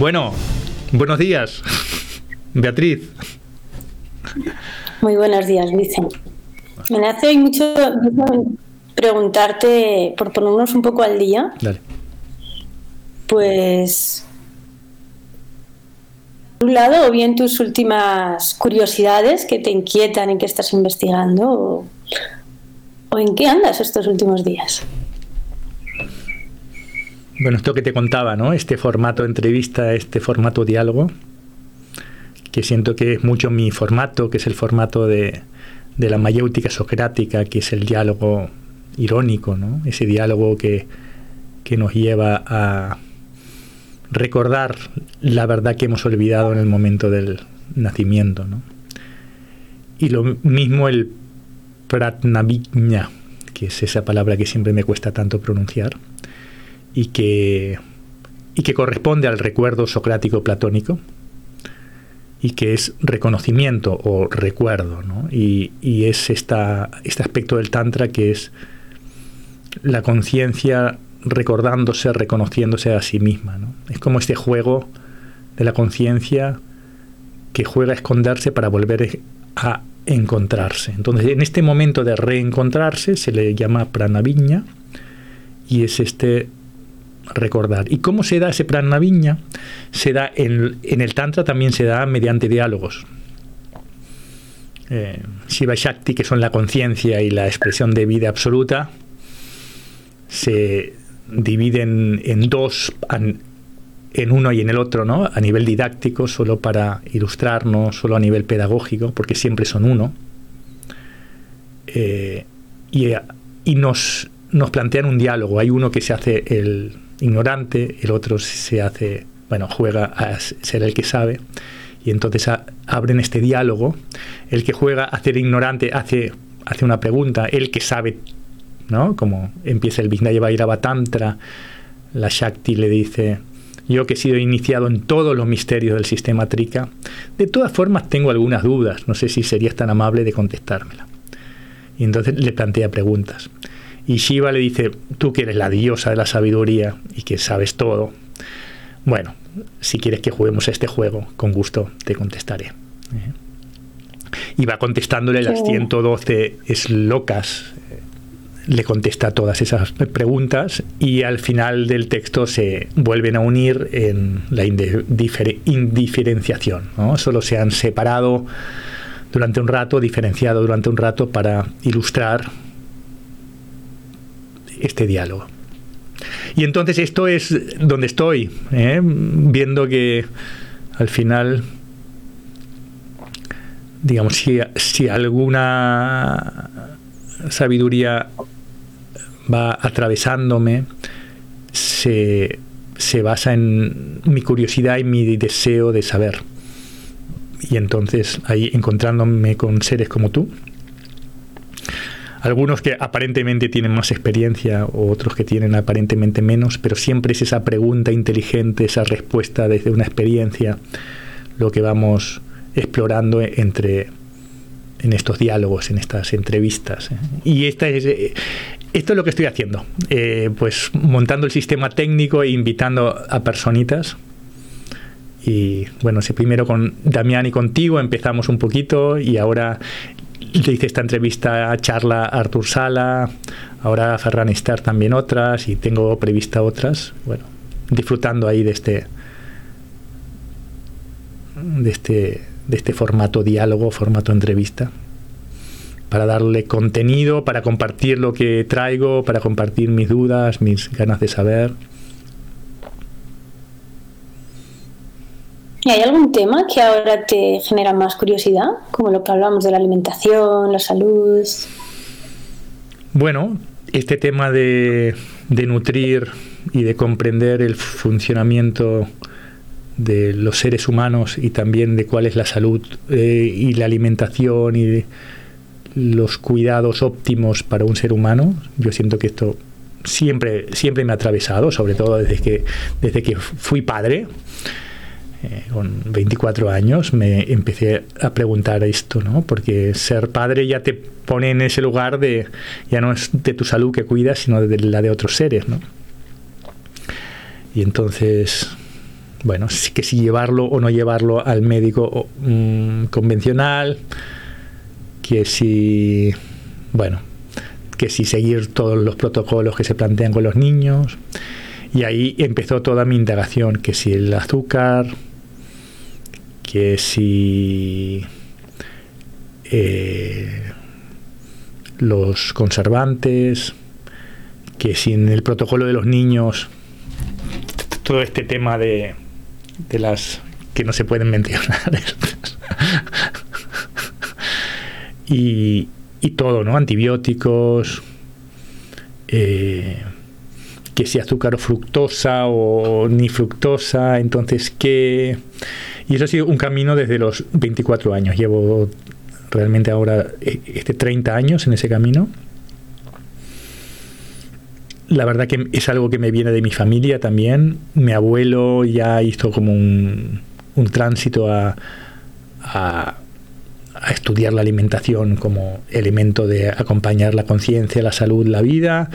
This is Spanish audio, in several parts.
Bueno, buenos días, Beatriz. Muy buenos días, Vicente. Me hace mucho preguntarte, por ponernos un poco al día. Dale. Pues, por un lado, o bien tus últimas curiosidades que te inquietan y que estás investigando, o, o en qué andas estos últimos días. Bueno, esto que te contaba, ¿no? Este formato entrevista, este formato diálogo, que siento que es mucho mi formato, que es el formato de, de la mayéutica socrática, que es el diálogo irónico, ¿no? Ese diálogo que, que nos lleva a recordar la verdad que hemos olvidado en el momento del nacimiento, ¿no? Y lo mismo el pratnavigna, que es esa palabra que siempre me cuesta tanto pronunciar, y que, y que corresponde al recuerdo socrático platónico y que es reconocimiento o recuerdo, ¿no? y, y, es esta, este aspecto del Tantra que es la conciencia recordándose, reconociéndose a sí misma. ¿no? Es como este juego de la conciencia que juega a esconderse para volver a encontrarse. Entonces, en este momento de reencontrarse se le llama pranaviña y es este recordar. ¿Y cómo se da ese pranaviña? Se da en, en, el Tantra también se da mediante diálogos. Eh, Shiva Shakti, que son la conciencia y la expresión de vida absoluta, se dividen en dos, en uno y en el otro, ¿no? A nivel didáctico, solo para ilustrarnos, solo a nivel pedagógico, porque siempre son uno. Eh, y, y nos, nos plantean un diálogo. Hay uno que se hace el, ignorante, el otro se hace, bueno, juega a ser el que sabe, y entonces abren este diálogo. El que juega a ser ignorante hace, hace una pregunta, el que sabe, ¿no? Como empieza el Vijnayava Tantra, la Shakti le dice, yo que he sido iniciado en todos los misterios del sistema Trika, de todas formas tengo algunas dudas, no sé si serías tan amable de contestármela. Y entonces le plantea preguntas. Y Shiva le dice, tú que eres la diosa de la sabiduría y que sabes todo, bueno, si quieres que juguemos este juego, con gusto te contestaré. Y va contestándole las 112 locas, eh, le contesta todas esas preguntas y al final del texto se vuelven a unir en la indiferenciación. ¿no? Solo se han separado durante un rato, diferenciado durante un rato para ilustrar este diálogo. Y entonces esto es donde estoy, ¿eh? viendo que al final, digamos, si, si alguna sabiduría va atravesándome, se, se basa en mi curiosidad y mi deseo de saber. Y entonces ahí encontrándome con seres como tú, algunos que aparentemente tienen más experiencia o otros que tienen aparentemente menos, pero siempre es esa pregunta inteligente, esa respuesta desde una experiencia, lo que vamos explorando entre en estos diálogos, en estas entrevistas. ¿eh? Y esta es, eh, esto es lo que estoy haciendo, eh, pues montando el sistema técnico e invitando a personitas. Y bueno, si primero con Damián y contigo empezamos un poquito y ahora le hice esta entrevista, a charla Artur Sala, ahora a Ferran Estar también otras y tengo prevista otras. Bueno, disfrutando ahí de este de este de este formato diálogo, formato entrevista para darle contenido, para compartir lo que traigo, para compartir mis dudas, mis ganas de saber. ¿Y hay algún tema que ahora te genera más curiosidad? Como lo que hablamos de la alimentación, la salud. Bueno, este tema de, nutrir y de comprender el funcionamiento de los seres humanos y también de cuál es la salud eh, y la alimentación y los cuidados óptimos para un ser humano, yo siento que esto siempre, siempre me ha atravesado, sobre todo desde que, desde que fui padre. Eh, con 24 años me empecé a preguntar esto, ¿no? Porque ser padre ya te pone en ese lugar de, ya no es de tu salud que cuidas, sino de la de otros seres, ¿no? Y entonces, bueno, que si llevarlo o no llevarlo al médico mm, convencional, que si, bueno, que si seguir todos los protocolos que se plantean con los niños. Y ahí empezó toda mi indagación, que si el azúcar, que si eh, los conservantes, que si en el protocolo de los niños, todo este tema de, las que no se pueden mencionar. y, y todo, ¿no? Antibióticos, eh, que si azúcar o fructosa o ni fructosa, entonces qué... Y eso ha sido un camino desde los 24 años. Llevo realmente ahora eh, este 30 años en ese camino. La verdad que es algo que me viene de mi familia también. Mi abuelo ya hizo como un, un tránsito a, a a estudiar la alimentación como elemento de acompañar la conciencia, la salud, la vida,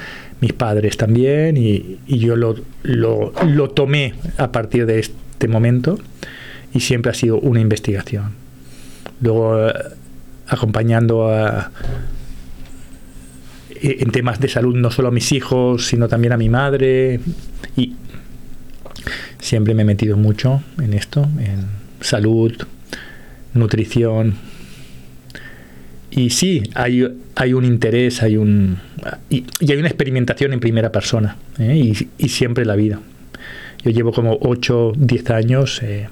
mis padres también, y, yo lo, lo, tomé a partir de este momento y siempre ha sido una investigación. Luego, eh, acompañando a, e, en temas de salud no solo a mis hijos, sino también a mi madre, y siempre me he metido mucho en esto, en salud, nutrición, y sí, hay, hay un interés, hay un, y, hay una experimentación en primera persona, ¿eh? y, y, siempre la vida. Yo llevo como 8, 10 años eh,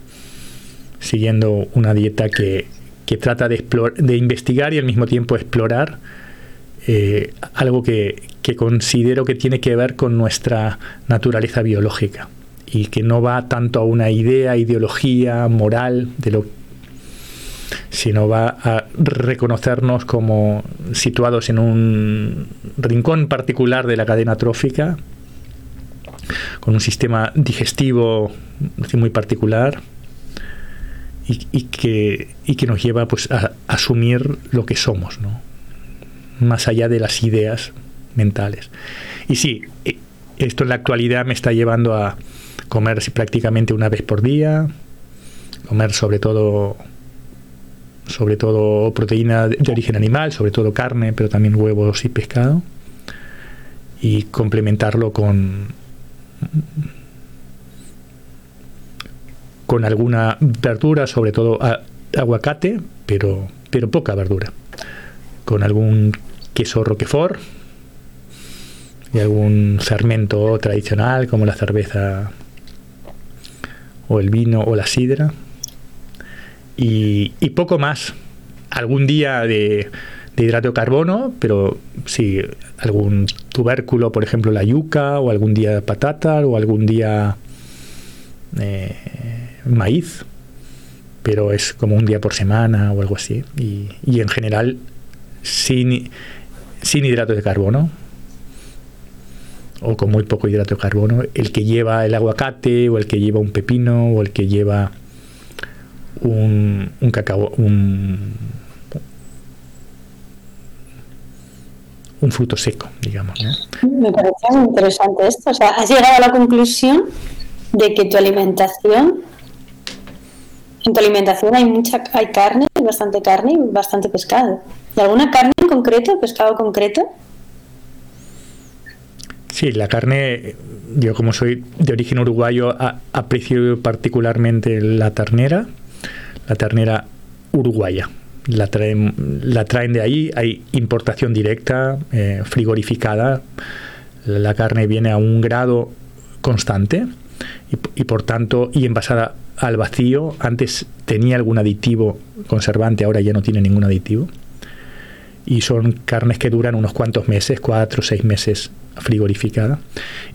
siguiendo una dieta que, que trata de, de investigar y al mismo tiempo explorar eh, algo que, que considero que tiene que ver con nuestra naturaleza biológica y que no va tanto a una idea, ideología, moral de lo sino va a reconocernos como situados en un rincón particular de la cadena trófica, con un sistema digestivo muy particular y, que, que, nos lleva pues, a, asumir lo que somos, ¿no? más allá de las ideas mentales. Y sí, e, esto en la actualidad me está llevando a comer prácticamente una vez por día, comer sobre todo sobre todo proteína de origen animal, sobre todo carne, pero también huevos y pescado, y complementarlo con con alguna verdura, sobre todo aguacate, pero, pero poca verdura, con algún queso roquefort y algún fermento tradicional como la cerveza o el vino o la sidra y, poco más. Algún día de, hidrato de carbono, pero sí, algún tubérculo, por ejemplo la yuca, o algún día patata, o algún día eh, maíz, pero es como un día por semana o algo así. Y, y en general, sin, sin hidrato de carbono, o con muy poco hidrato de carbono, el que lleva el aguacate, o el que lleva un pepino, o el que lleva un, un cacao, un, un fruto seco, digamos. Me muy interesante esto. O sea, has llegado a la conclusión de que tu alimentación, en tu alimentación hay mucha, hay carne, bastante carne y bastante pescado. ¿Y alguna carne en concreto, pescado concreto? Sí, la carne, yo como soy de origen uruguayo, aprecio particularmente la ternera, la ternera uruguaya. La traen, la traen de ahí, hay importación directa, eh, frigorificada. La carne viene a un grado constante y, por tanto, y envasada al vacío. Antes tenía algún aditivo conservante, ahora ya no tiene ningún aditivo. Y son carnes que duran unos cuantos meses, cuatro o seis meses frigorificada.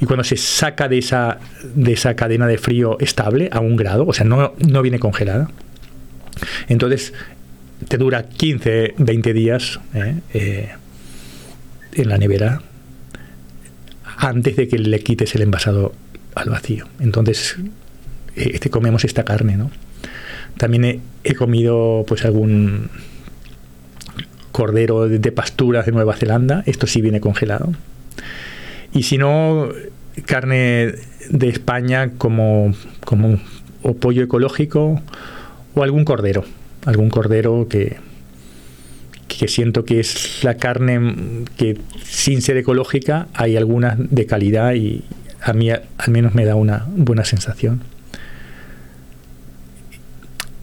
Y cuando se saca de esa, de esa cadena de frío estable a un grado, o sea, no, no viene congelada, entonces, te dura 15, 20 días ¿eh? Eh, en la nevera antes de que le quites el envasado al vacío. Entonces, este, comemos esta carne, ¿no? También he, comido pues algún cordero de, pasturas de Nueva Zelanda, esto sí viene congelado. Y si no, carne de España como, como pollo ecológico o algún cordero, algún cordero que, que siento que es la carne que sin ser ecológica hay algunas de calidad y a mí al menos me da una buena sensación.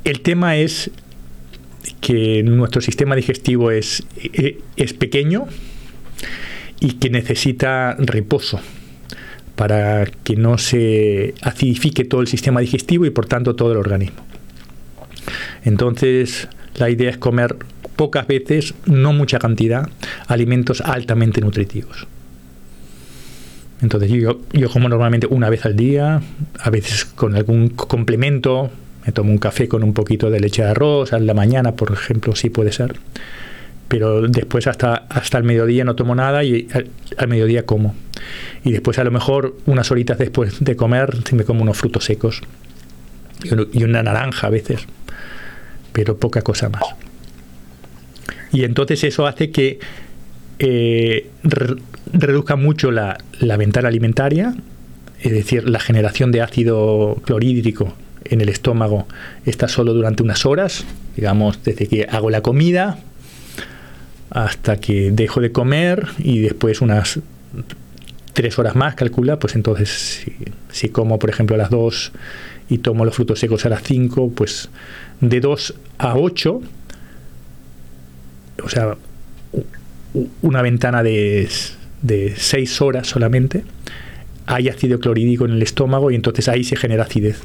El tema es que nuestro sistema digestivo es, es pequeño y que necesita reposo para que no se acidifique todo el sistema digestivo y por tanto todo el organismo. Entonces la idea es comer pocas veces, no mucha cantidad, alimentos altamente nutritivos. Entonces yo, yo como normalmente una vez al día, a veces con algún complemento, me tomo un café con un poquito de leche de arroz a la mañana, por ejemplo, sí puede ser. Pero después hasta, hasta el mediodía no tomo nada y al, mediodía como. Y después a lo mejor unas horitas después de comer me como unos frutos secos y una naranja a veces, pero poca cosa más. Y entonces eso hace que eh, reduzca mucho la, la, ventana alimentaria, es decir, la generación de ácido clorhídrico en el estómago está solo durante unas horas, digamos, desde que hago la comida hasta que dejo de comer y después unas tres horas más, calcula, pues entonces si, si como, por ejemplo, a las dos y tomo los frutos secos a las 5, pues de 2 a 8, o sea, una ventana de, de 6 horas solamente, hay ácido clorhídrico en el estómago y entonces ahí se genera acidez.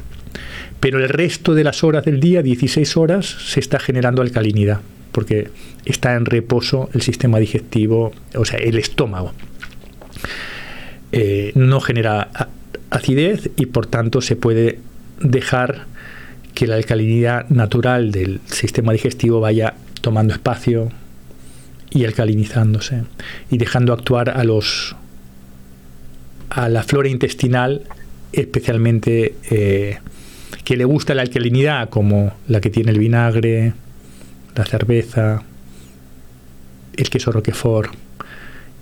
Pero el resto de las horas del día, 16 horas, se está generando alcalinidad, porque está en reposo el sistema digestivo, o sea, el estómago. Eh, no genera acidez y por tanto se puede dejar que la alcalinidad natural del sistema digestivo vaya tomando espacio y alcalinizándose y dejando actuar a los a la flora intestinal especialmente eh, que le gusta la alcalinidad como la que tiene el vinagre la cerveza el queso roquefort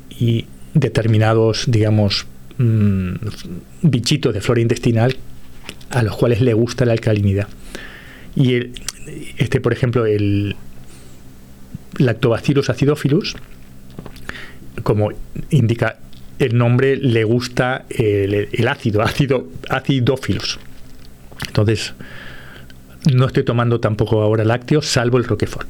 y determinados digamos mm, bichitos de flora intestinal a los cuales le gusta la alcalinidad. Y este, por ejemplo, el Lactobacillus acidophilus, como indica el nombre, le gusta el, ácido, ácido, acidófilos. Entonces, no estoy tomando tampoco ahora lácteos, salvo el Roquefort.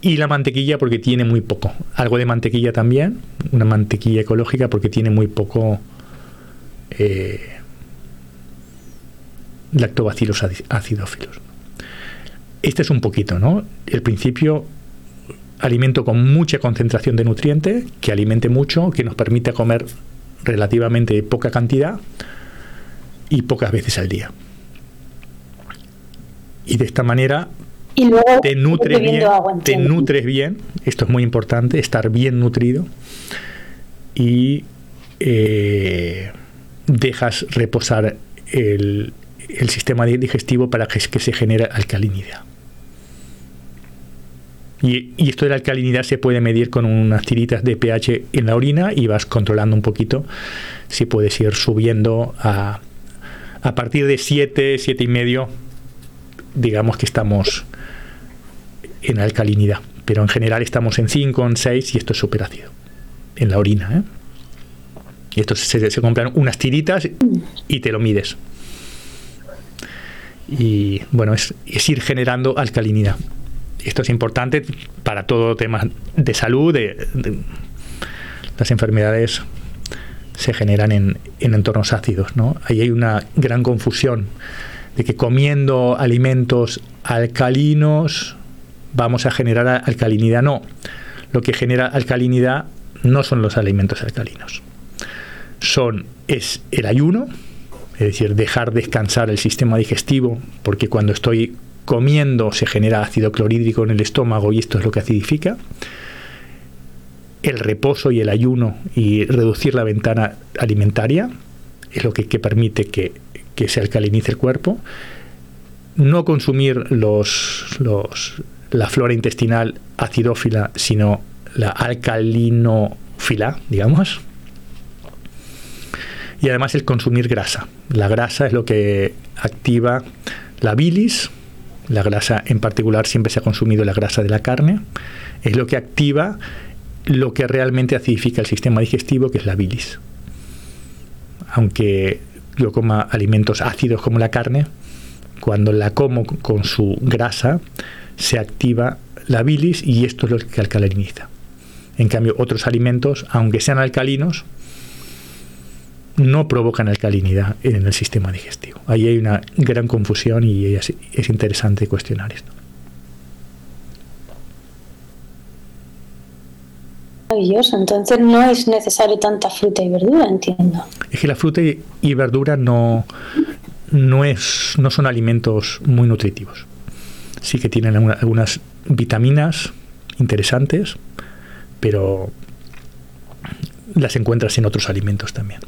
Y la mantequilla porque tiene muy poco. Algo de mantequilla también, una mantequilla ecológica porque tiene muy poco eh, lactobacilos acidófilos. Este es un poquito, ¿no? El principio, alimento con mucha concentración de nutrientes, que alimente mucho, que nos permite comer relativamente poca cantidad y pocas veces al día. Y de esta manera te, nutres bien, te nutres bien, esto es muy importante, estar bien nutrido y eh, dejas reposar el, el sistema digestivo para que, se genere alcalinidad. Y, esto de la alcalinidad se puede medir con unas tiritas de pH en la orina y vas controlando un poquito si puedes ir subiendo a, a partir de 7, 7 y medio, digamos que estamos en alcalinidad. Pero en general estamos en 5, en 6 y esto es súper ácido en la orina. ¿eh? Y esto se, se compran unas tiritas y te lo mides y bueno, es, ir generando alcalinidad. Esto es importante para todo tema de salud, de, las enfermedades se generan en, entornos ácidos, ¿no? Ahí hay una gran confusión de que comiendo alimentos alcalinos vamos a generar alcalinidad. No, lo que genera alcalinidad no son los alimentos alcalinos. Son, es el ayuno, es decir, dejar descansar el sistema digestivo, porque cuando estoy comiendo se genera ácido clorhídrico en el estómago y esto es lo que acidifica. El reposo y el ayuno y reducir la ventana alimentaria es lo que, permite que, se alcalinice el cuerpo. No consumir los, los, la flora intestinal acidófila, sino la alcalinófila, digamos, y además el consumir grasa. La grasa es lo que activa la bilis, la grasa en particular siempre se ha consumido la grasa de la carne, es lo que activa lo que realmente acidifica el sistema digestivo, que es la bilis. Aunque yo coma alimentos ácidos como la carne, cuando la como con su grasa, se activa la bilis y esto es lo que alcaliniza. En cambio, otros alimentos, aunque sean alcalinos, no provocan alcalinidad en el sistema digestivo. Ahí hay una gran confusión y es, interesante cuestionar esto. Maravilloso, entonces no es necesario tanta fruta y verdura, entiendo. Es que la fruta y verdura no, no, es, no son alimentos muy nutritivos. Sí que tienen algunas vitaminas interesantes, pero las encuentras en otros alimentos también.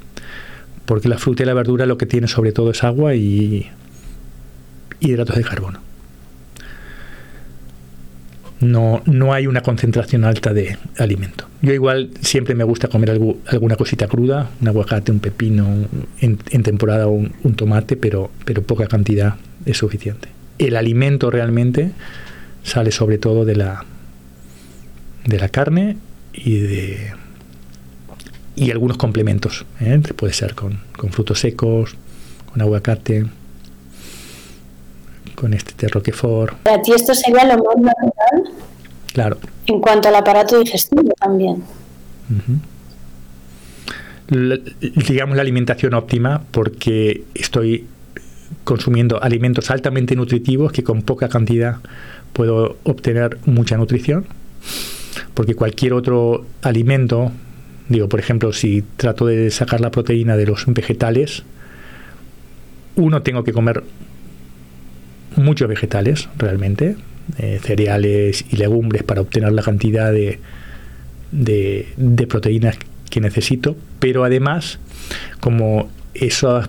Porque la fruta y la verdura lo que tiene sobre todo es agua y hidratos de carbono. No, no hay una concentración alta de alimento. Yo igual siempre me gusta comer alguna cosita cruda, un aguacate, un pepino, en, temporada un, un, tomate, pero, pero poca cantidad es suficiente. El alimento realmente sale sobre todo de la, de la carne y de y algunos complementos. ¿eh? Puede ser con, frutos secos, con aguacate, con este té roquefort. Para ti esto sería lo más natural. Claro. En cuanto al aparato digestivo también. digamos la alimentación óptima porque estoy consumiendo alimentos altamente nutritivos que con poca cantidad puedo obtener mucha nutrición porque cualquier otro alimento Digo, por ejemplo, si trato de sacar la proteína de los vegetales, uno tengo que comer muchos vegetales realmente, eh, cereales y legumbres para obtener la cantidad de, de, proteínas que necesito, pero además, como esas,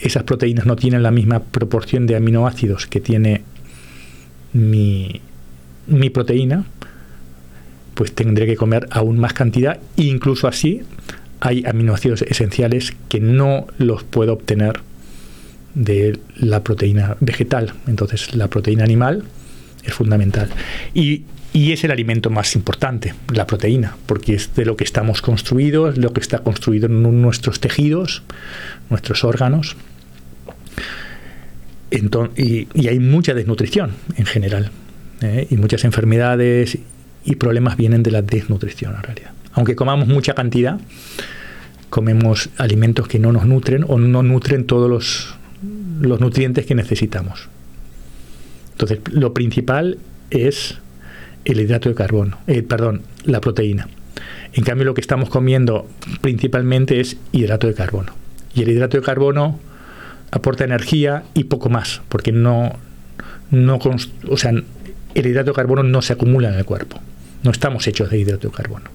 esas proteínas no tienen la misma proporción de aminoácidos que tiene mi, mi proteína, pues tendré que comer aún más cantidad. incluso así hay aminoácidos esenciales que no los puedo obtener de la proteína vegetal. Entonces la proteína animal es fundamental. Y, es el alimento más importante, la proteína, porque es de lo que estamos construidos, lo que está construido en nuestros tejidos, nuestros órganos. y, hay mucha desnutrición en general, ¿eh? y muchas enfermedades y problemas vienen de la desnutrición en realidad. Aunque comamos mucha cantidad, comemos alimentos que no nos nutren o no nutren todos los, los nutrientes que necesitamos. Entonces, lo principal es el hidrato de carbono, eh, perdón, la proteína. En cambio, lo que estamos comiendo principalmente es hidrato de carbono. Y el hidrato de carbono aporta energía y poco más, porque no, no o sea, el hidrato de carbono no se acumula en el cuerpo. No estamos hechos de hidrato carbono.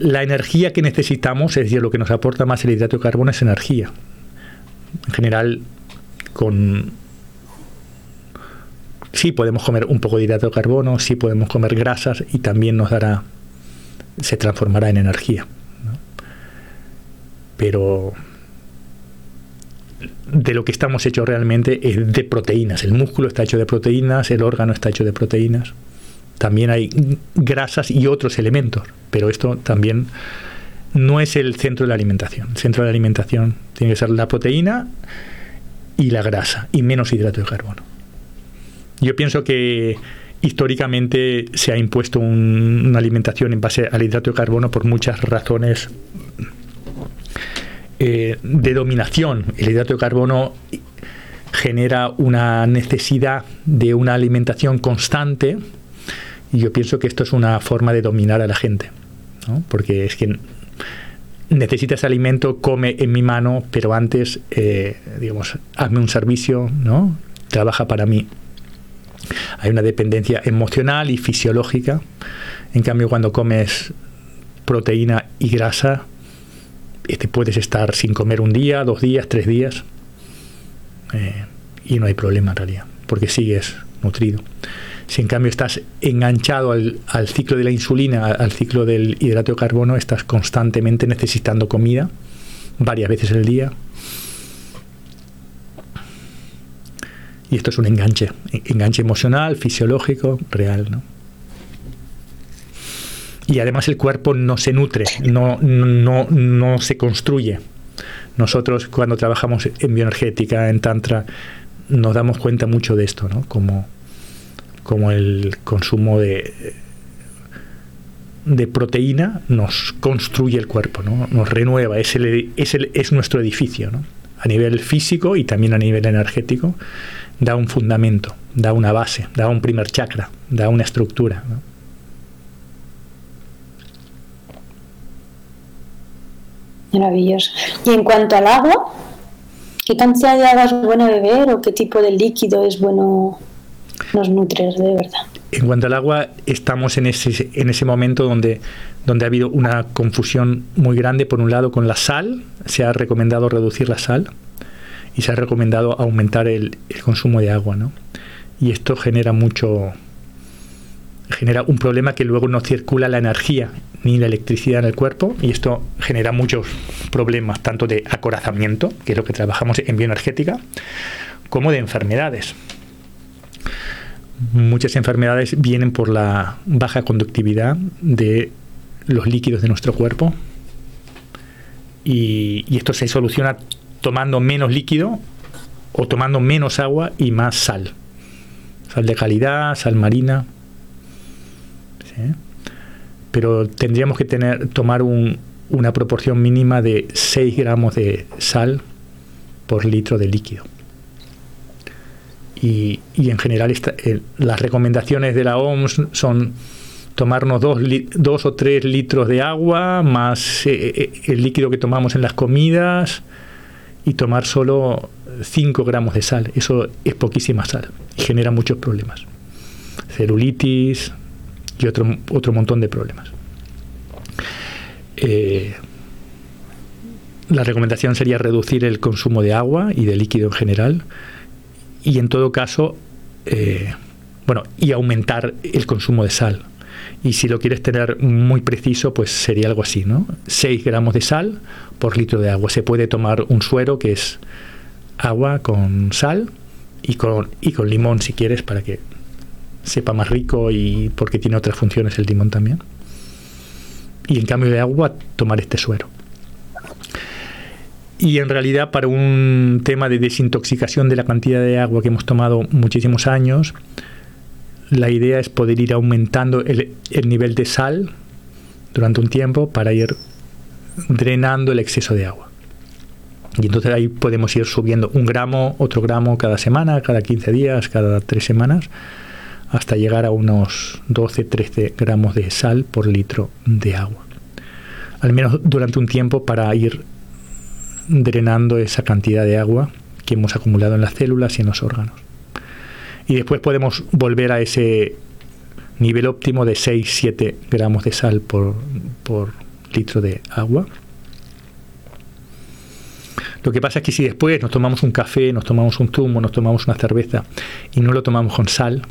La energía que necesitamos, es decir, lo que nos aporta más el hidrato de carbono es energía. En general, con sí podemos comer un poco de hidrato de carbono, sí podemos comer grasas y también nos dará, se transformará en energía. Pero de lo que estamos hechos realmente es de proteínas. El músculo está hecho de proteínas, el órgano está hecho de proteínas también hay grasas y otros elementos, pero esto también no es el centro de la alimentación. El centro de la alimentación tiene que ser la proteína y la grasa, y menos hidrato de carbono. Yo pienso que históricamente se ha impuesto una alimentación en base al hidrato de carbono por muchas razones eh, de dominación. El hidrato de carbono genera una necesidad de una alimentación constante, y yo pienso que esto es una forma de dominar a la gente, porque es que necesitas alimento, come en mi mano, pero antes, eh, digamos, hazme un servicio, ¿no? Trabaja para mí. Hay una dependencia emocional y fisiológica. En cambio, cuando comes proteína y grasa, te este, puedes estar sin comer un día, dos días, tres días, eh, y no hay problema en realidad, porque sigues nutrido. Si en cambio estás enganchado al, ciclo de la insulina, al ciclo del hidrato de carbono, estás constantemente necesitando comida varias veces al día. Y esto es un enganche, enganche emocional, fisiológico, real, ¿no? Y además el cuerpo no se nutre, no, no, no se construye. Nosotros cuando trabajamos en bioenergética, en tantra, nos damos cuenta mucho de esto, ¿no? Como, como el consumo de, de proteína nos construye el cuerpo, ¿no? nos renueva, es, el, es, el, es nuestro edificio, ¿no? a nivel físico y también a nivel energético, da un fundamento, da una base, da un primer chakra, da una estructura. Maravilloso. Y en cuanto al agua, ¿qué cantidad de agua es bueno beber o qué tipo de líquido es bueno nos nutre de verdad? En cuanto al agua, estamos en ese, en ese momento donde, donde ha habido una confusión muy grande, por un lado, con la sal, se ha recomendado reducir la sal y se ha recomendado aumentar el, el consumo de agua, ¿no? Y esto genera mucho, genera un problema que luego no circula la energía ni la electricidad en el cuerpo y esto genera muchos problemas tanto de acorazamiento, que es lo que trabajamos en bioenergética, como de enfermedades. Muchas enfermedades vienen por la baja conductividad de los líquidos de nuestro cuerpo y, esto se soluciona tomando menos líquido o tomando menos agua y más sal. Sal de calidad, sal marina. Pero tendríamos que tener, tomar un, una proporción mínima de 6 gramos de sal por litro de líquido. Y, y en general esta, eh, las recomendaciones de la OMS son tomarnos dos, dos o tres litros de agua más eh, el líquido que tomamos en las comidas y tomar solo 5 gramos de sal. Eso es poquísima sal y genera muchos problemas. Celulitis y otro, otro montón de problemas. Eh, la recomendación sería reducir el consumo de agua y de líquido en general y en todo caso, eh, bueno, y aumentar el consumo de sal. Y si lo quieres tener muy preciso, pues sería algo así, ¿no? 6 gramos de sal por litro de agua. Se puede tomar un suero que es agua con sal y con, y con limón si quieres para que sepa más rico y porque tiene otras funciones el limón también. Y en cambio de agua, tomar este suero. Y en realidad para un tema de desintoxicación de la cantidad de agua que hemos tomado muchísimos años, la idea es poder ir aumentando el, el nivel de sal durante un tiempo para ir drenando el exceso de agua. Y entonces ahí podemos ir subiendo un gramo, otro gramo cada semana, cada 15 días, cada tres semanas, hasta llegar a unos 12-13 gramos de sal por litro de agua. Al menos durante un tiempo para ir drenando esa cantidad de agua que hemos acumulado en las células y en los órganos. Y después podemos volver a ese nivel óptimo de 6-7 gramos de sal por, por litro de agua. Lo que pasa es que si después nos tomamos un café, nos tomamos un zumo, nos tomamos una cerveza y no lo tomamos con sal,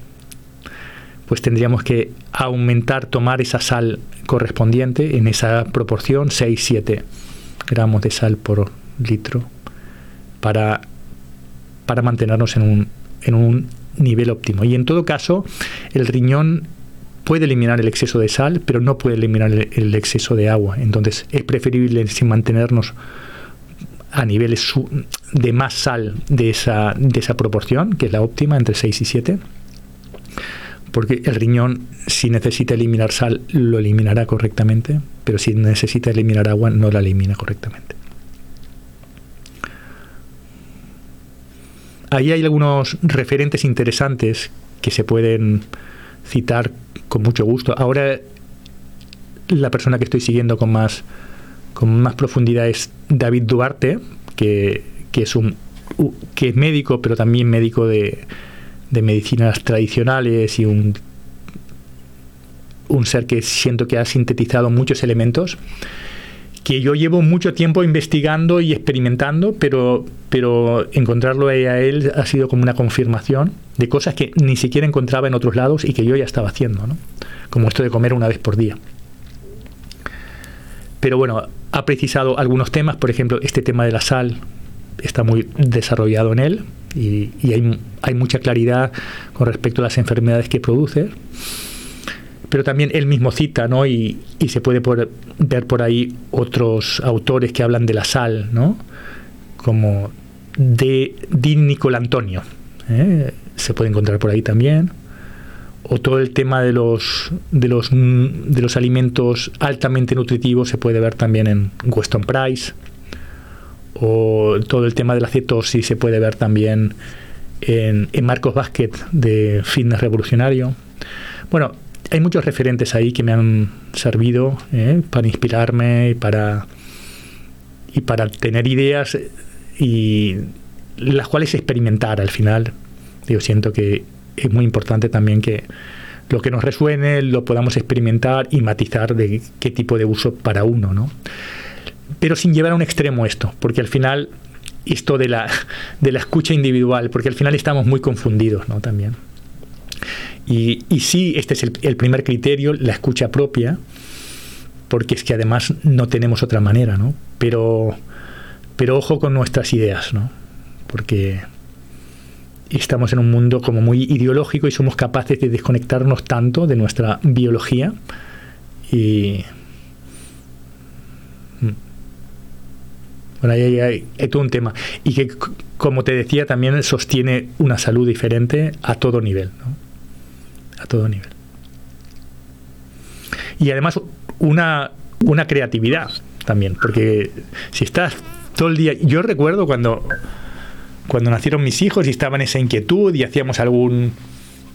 pues tendríamos que aumentar, tomar esa sal correspondiente en esa proporción, 6-7 gramos de sal por litro, para, para mantenernos en un, en un nivel óptimo. Y en todo caso, el riñón puede eliminar el exceso de sal, pero no puede eliminar el, exceso de agua. Entonces es preferible sin mantenernos a niveles de más sal de esa, de esa proporción, que es la óptima, entre 6 y 7, porque el riñón, si necesita eliminar sal, lo eliminará correctamente, pero si necesita eliminar agua, no la elimina correctamente. Ahí hay algunos referentes interesantes que se pueden citar con mucho gusto. Ahora la persona que estoy siguiendo con más con más profundidad es David Duarte, que, que es un que es médico, pero también médico de, de medicinas tradicionales y un, un ser que siento que ha sintetizado muchos elementos que yo llevo mucho tiempo investigando y experimentando, pero, pero encontrarlo a él ha sido como una confirmación de cosas que ni siquiera encontraba en otros lados y que yo ya estaba haciendo, ¿no? como esto de comer una vez por día. pero bueno, ha precisado algunos temas, por ejemplo, este tema de la sal está muy desarrollado en él y, hay, hay, mucha claridad con respecto a las enfermedades que produce. Pero también él mismo cita, ¿no? Y, y se puede ver por ahí otros autores que hablan de la sal, ¿no? Como de Di Nicolantonio. ¿eh? Se puede encontrar por ahí también o todo el tema de los, de los, de los alimentos altamente nutritivos se puede ver también en Weston Price, o todo el tema de la cetosis se puede ver también en, Marcos Basket de Fitness Revolucionario. Bueno, hay muchos referentes ahí que me han servido ¿eh? para inspirarme y para, y para tener ideas y las cuales experimentar al final. Yo siento que es muy importante también que lo que nos resuene lo podamos experimentar y matizar de qué tipo de uso para uno, ¿no? Pero sin llevar a un extremo esto, porque al final esto de la, de la escucha individual, porque al final estamos muy confundidos, ¿no? También. Y, y sí, este es el, el, primer criterio, la escucha propia, porque es que además no tenemos otra manera, ¿no? Pero, pero ojo con nuestras ideas, ¿no? Porque estamos en un mundo como muy ideológico y somos capaces de desconectarnos tanto de nuestra biología y mm. bueno, ahí hay, todo un tema y que como te decía también sostiene una salud diferente a todo nivel a todo nivel y además una, una creatividad también porque si estás todo el día yo recuerdo cuando cuando nacieron mis hijos y estaba en esa inquietud y hacíamos algún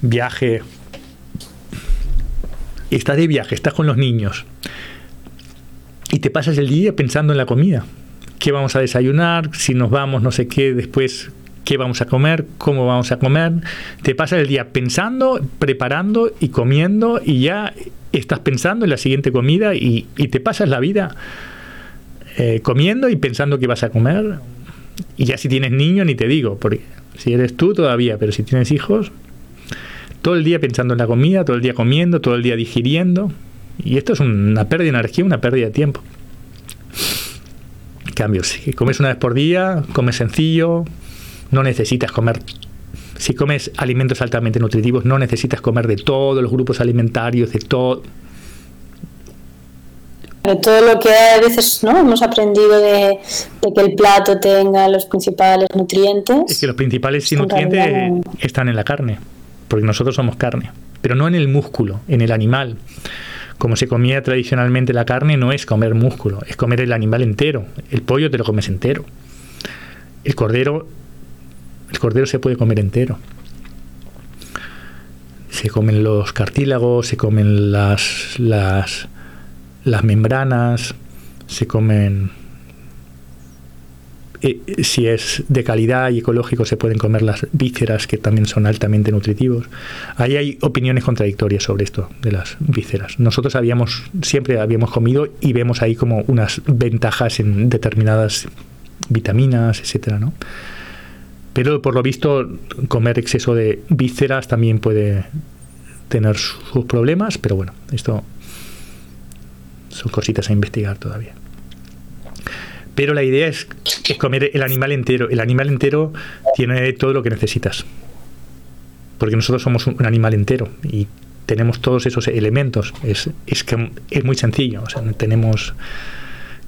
viaje. Estás de viaje, estás con los niños y te pasas el día pensando en la comida. ¿Qué vamos a desayunar? Si nos vamos, no sé qué, después qué vamos a comer, cómo vamos a comer. Te pasas el día pensando, preparando y comiendo y ya estás pensando en la siguiente comida y, te pasas la vida eh, comiendo y pensando qué vas a comer y ya si tienes niños, ni te digo, porque si eres tú todavía, pero si tienes hijos, todo el día pensando en la comida, todo el día comiendo, todo el día digiriendo. Y esto es una pérdida de energía, una pérdida de tiempo. Cambios. Si comes una vez por día, comes sencillo, no necesitas comer. Si comes alimentos altamente nutritivos, no necesitas comer de todos los grupos alimentarios, de todo todo lo que a veces no hemos aprendido de, que el plato tenga los principales nutrientes. Es que los principales nutrientes están en la carne, porque nosotros somos carne, pero no en el músculo, en el animal. Como se comía tradicionalmente la carne, no es comer músculo, es comer el animal entero. El pollo te lo comes entero. El cordero, el cordero se puede comer entero. Se comen los cartílagos, se comen las, las las membranas, se comen, eh, si es de calidad y ecológico, se pueden comer las vísceras, que también son altamente nutritivos. Ahí hay opiniones contradictorias sobre esto de las vísceras. Nosotros habíamos, siempre habíamos comido y vemos ahí como unas ventajas en determinadas vitaminas, etcétera, ¿no? Pero por lo visto, comer exceso de vísceras también puede tener sus problemas, pero bueno, esto son cositas a investigar todavía. Pero la idea es, comer el animal entero. El animal entero tiene todo lo que necesitas. Porque nosotros somos un animal entero y tenemos todos esos elementos. Es, es, que es muy sencillo. Tenemos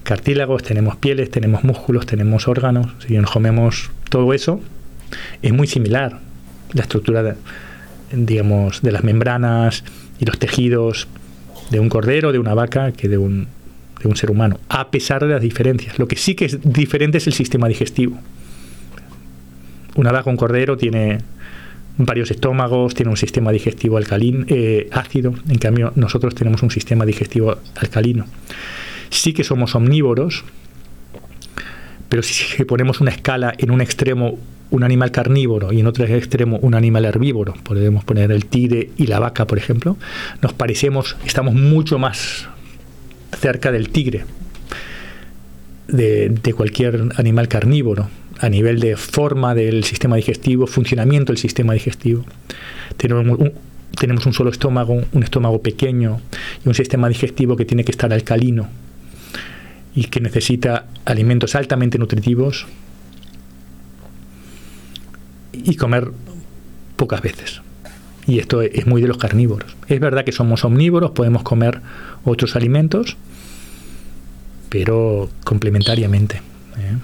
cartílagos, tenemos pieles, tenemos músculos, tenemos órganos. Si nos comemos todo eso, es muy similar. La estructura, de, digamos, de las membranas y los tejidos de un cordero, de una vaca, que de un, de un ser humano, a pesar de las diferencias. Lo que sí que es diferente es el sistema digestivo. Una vaca, un cordero, tiene varios estómagos, tiene un sistema digestivo alcalino, eh, ácido, en cambio nosotros tenemos un sistema digestivo alcalino. Sí que somos omnívoros, pero si ponemos una escala en un extremo un animal carnívoro y en otro extremo un animal herbívoro, podemos poner el tigre y la vaca, por ejemplo, nos parecemos, estamos mucho más cerca del tigre, de, cualquier animal carnívoro, a nivel de forma del sistema digestivo, funcionamiento del sistema digestivo. Tenemos un, tenemos un solo estómago, un estómago pequeño y un sistema digestivo que tiene que estar alcalino y que necesita alimentos altamente nutritivos y comer pocas veces. Y esto es muy de los carnívoros. Es verdad que somos omnívoros, podemos comer otros alimentos, pero complementariamente. ¿eh?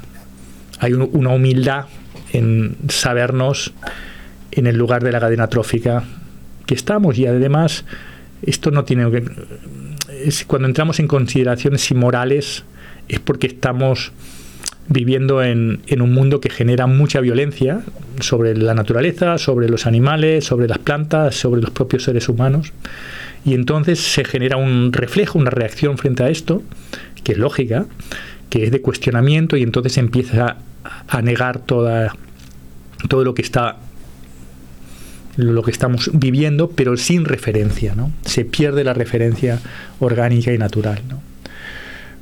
Hay una humildad en sabernos en el lugar de la cadena trófica que estamos y además esto no tiene cuando entramos en consideraciones inmorales es porque estamos viviendo en, en, un mundo que genera mucha violencia sobre la naturaleza, sobre los animales, sobre las plantas, sobre los propios seres humanos. Y entonces se genera un reflejo, una reacción frente a esto, que es lógica, que es de cuestionamiento y entonces empieza a, negar todo lo que está lo que estamos viviendo, pero sin referencia, ¿no? Se pierde la referencia orgánica y natural, ¿no?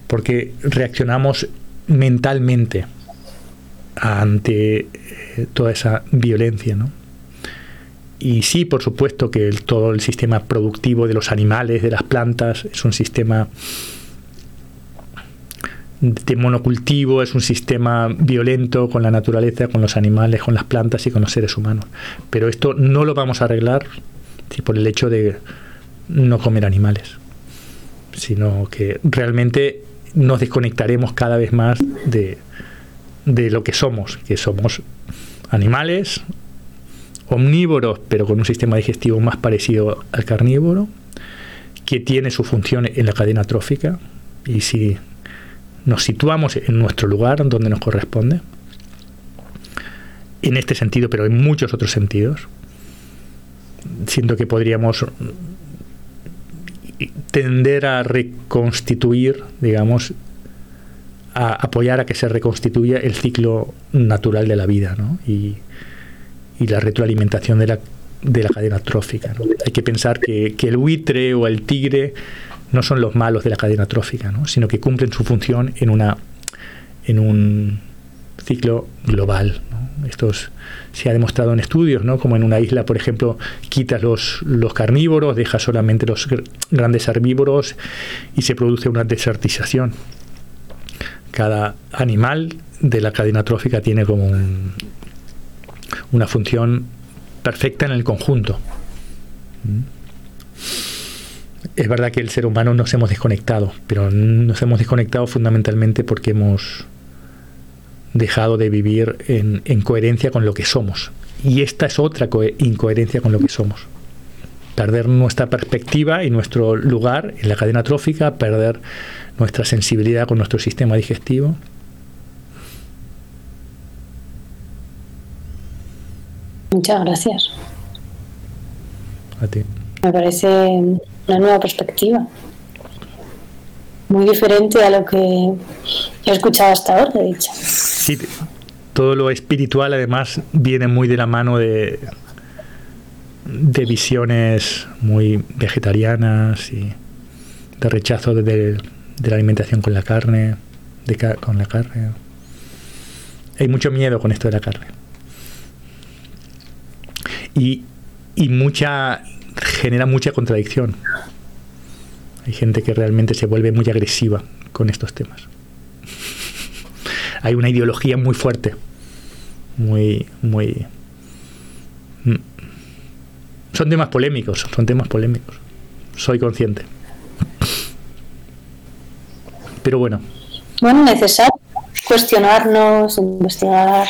Porque reaccionamos mentalmente ante eh, toda esa violencia, ¿no? Y sí, por supuesto que todo el sistema productivo de los animales, de las plantas, es un sistema de monocultivo, es un sistema violento con la naturaleza, con los animales, con las plantas y con los seres humanos. Pero esto no lo vamos a arreglar por el hecho de no comer animales, sino que realmente nos desconectaremos cada vez más de, de lo que somos, que somos animales omnívoros, pero con un sistema digestivo más parecido al carnívoro, que tiene su función en la cadena trófica, y si nos situamos en nuestro lugar donde nos corresponde, en este sentido, pero en muchos otros sentidos, siento que podríamos tender a reconstituir, digamos, a apoyar a que se reconstituya el ciclo natural de la vida ¿no? y, la retroalimentación de la, de la cadena trófica. Hay que pensar que, el buitre o el tigre no son los malos de la cadena trófica, ¿no? sino que cumplen su función en, una, en un ciclo global. Esto se ha demostrado en estudios, ¿no? como en una isla, por ejemplo, quitas los, los carnívoros, dejas solamente los grandes herbívoros y se produce una desertización. Cada animal de la cadena trófica tiene como una función perfecta en el conjunto. Es verdad que el ser humano nos hemos desconectado, pero nos hemos desconectado fundamentalmente porque hemos dejado de vivir en, coherencia con lo que somos. Y esta es otra incoherencia con lo que somos. Perder nuestra perspectiva y nuestro lugar en la cadena trófica, perder nuestra sensibilidad con nuestro sistema digestivo. Muchas gracias. A ti. Me parece una nueva perspectiva muy diferente a lo que he escuchado hasta ahora, de hecho. Sí, todo lo espiritual además viene muy de la mano de, de visiones muy vegetarianas y de rechazo de, la alimentación con la carne, de, con la carne. Hay mucho miedo con esto de la carne. Y, y mucha genera mucha contradicción. Hay gente que realmente se vuelve muy agresiva con estos temas. Hay una ideología muy fuerte, muy, muy... Mm. Son temas polémicos, son temas polémicos. Soy consciente. Pero bueno. Bueno, necesario cuestionarnos, investigar,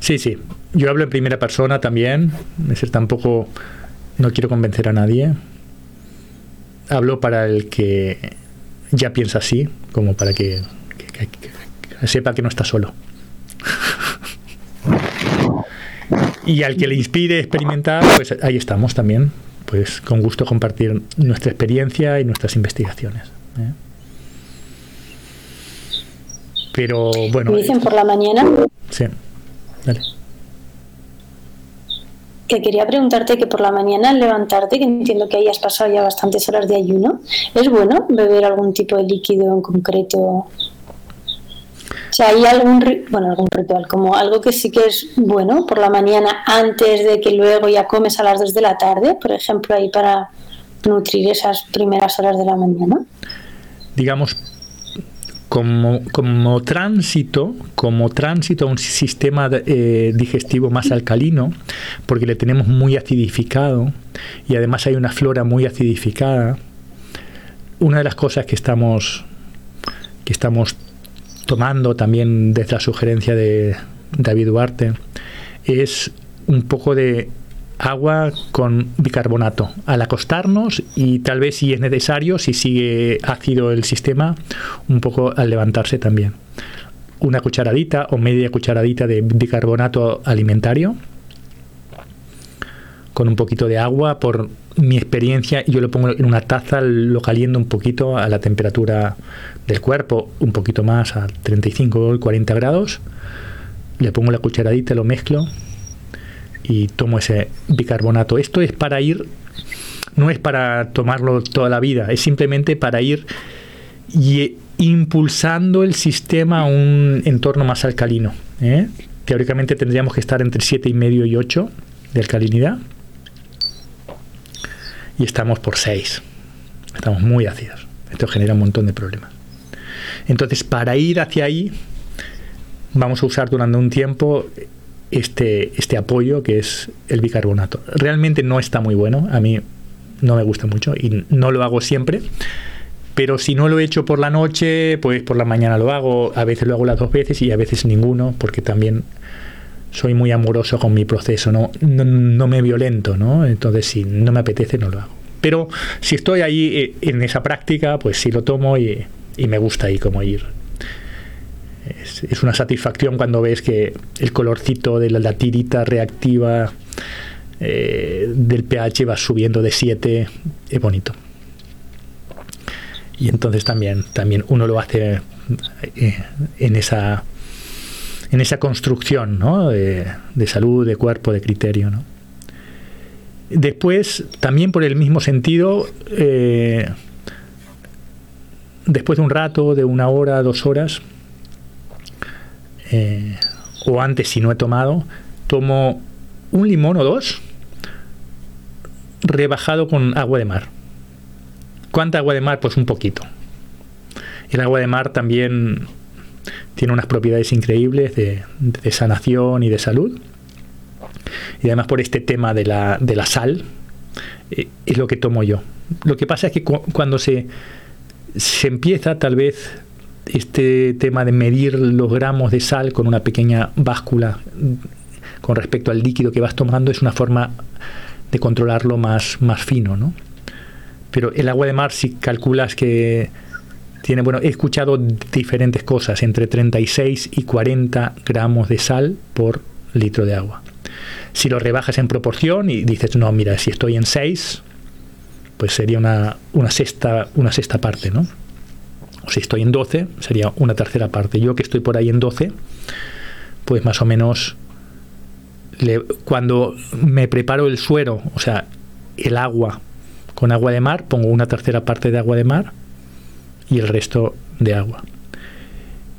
Sí, sí. Yo hablo en primera persona también. Es decir, tampoco no quiero convencer a nadie. Hablo para el que ya piensa así, como para que, sepa que no está solo. y al que le inspire experimentar, pues ahí estamos también. Pues con gusto compartir nuestra experiencia y nuestras investigaciones. ¿eh? Pero bueno. dicen por la mañana? Sí. Dale que quería preguntarte que por la mañana al levantarte, que entiendo que hayas pasado ya bastantes horas de ayuno, ¿es bueno beber algún tipo de líquido en concreto? O sea, ¿hay algún, bueno, algún ritual, como algo que sí que es bueno por la mañana antes de que luego ya comes a las 2 de la tarde, por ejemplo, ahí para nutrir esas primeras horas de la mañana? Digamos, como, como tránsito, como tránsito a un sistema eh, digestivo más alcalino, porque le tenemos muy acidificado y además hay una flora muy acidificada, una de las cosas que estamos que estamos tomando también desde la sugerencia de David Duarte es un poco de agua con bicarbonato. Al acostarnos y tal vez si es necesario, si sigue ácido el sistema, un poco al levantarse también. Una cucharadita o media cucharadita de bicarbonato alimentario con un poquito de agua. Por mi experiencia yo lo pongo en una taza, lo caliento un poquito a la temperatura del cuerpo, un poquito más a 35 o 40 grados, le pongo la cucharadita, lo mezclo y tomo ese bicarbonato. Esto es para ir, no es para tomarlo toda la vida, es simplemente para ir y, impulsando el sistema a un entorno más alcalino. ¿eh? Teóricamente tendríamos que estar entre 7,5 y 8 de alcalinidad y estamos por 6. Estamos muy ácidos. Esto genera un montón de problemas. Entonces, para ir hacia ahí, vamos a usar durante un tiempo este, este apoyo que es el bicarbonato. Realmente no está muy bueno, a mí no me gusta mucho y no lo hago siempre. Pero si no lo he hecho por la noche, pues por la mañana lo hago. A veces lo hago las dos veces y a veces ninguno, porque también soy muy amoroso con mi proceso, no, no, me violento, ¿no? Entonces, si no me apetece, no lo hago. Pero si estoy ahí eh, en esa práctica, pues sí lo tomo y, me gusta ahí como ir. Es, una satisfacción cuando ves que el colorcito de la, tirita reactiva eh, del pH va subiendo de 7, es bonito. Y entonces también, también uno lo hace eh, en esa en esa construcción de, salud, de cuerpo, de criterio. Después, también por el mismo sentido, eh, después de un rato, de una hora, dos horas, eh, o antes si no he tomado, tomo un limón o dos rebajado con agua de mar. ¿Cuánta agua de mar? Pues un poquito. El agua de mar también tiene unas propiedades increíbles de, sanación y de salud. Y además por este tema de la, de la sal, eh, es lo que tomo yo. Lo que pasa es que cuando se, se empieza tal vez este tema de medir los gramos de sal con una pequeña báscula con respecto al líquido que vas tomando es una forma de controlarlo más, más fino, ¿no? Pero el agua de mar, si calculas que tiene, bueno, he escuchado diferentes cosas, entre 36 y 40 gramos de sal por litro de agua. Si lo rebajas en proporción y dices, no, mira, si estoy en 6, pues sería una, una, sexta, una sexta parte, ¿no? Si estoy en 12, sería una tercera parte. Yo que estoy por ahí en 12, pues más o menos cuando me preparo el suero, o sea, el agua con agua de mar, pongo una tercera parte de agua de mar y el resto de agua.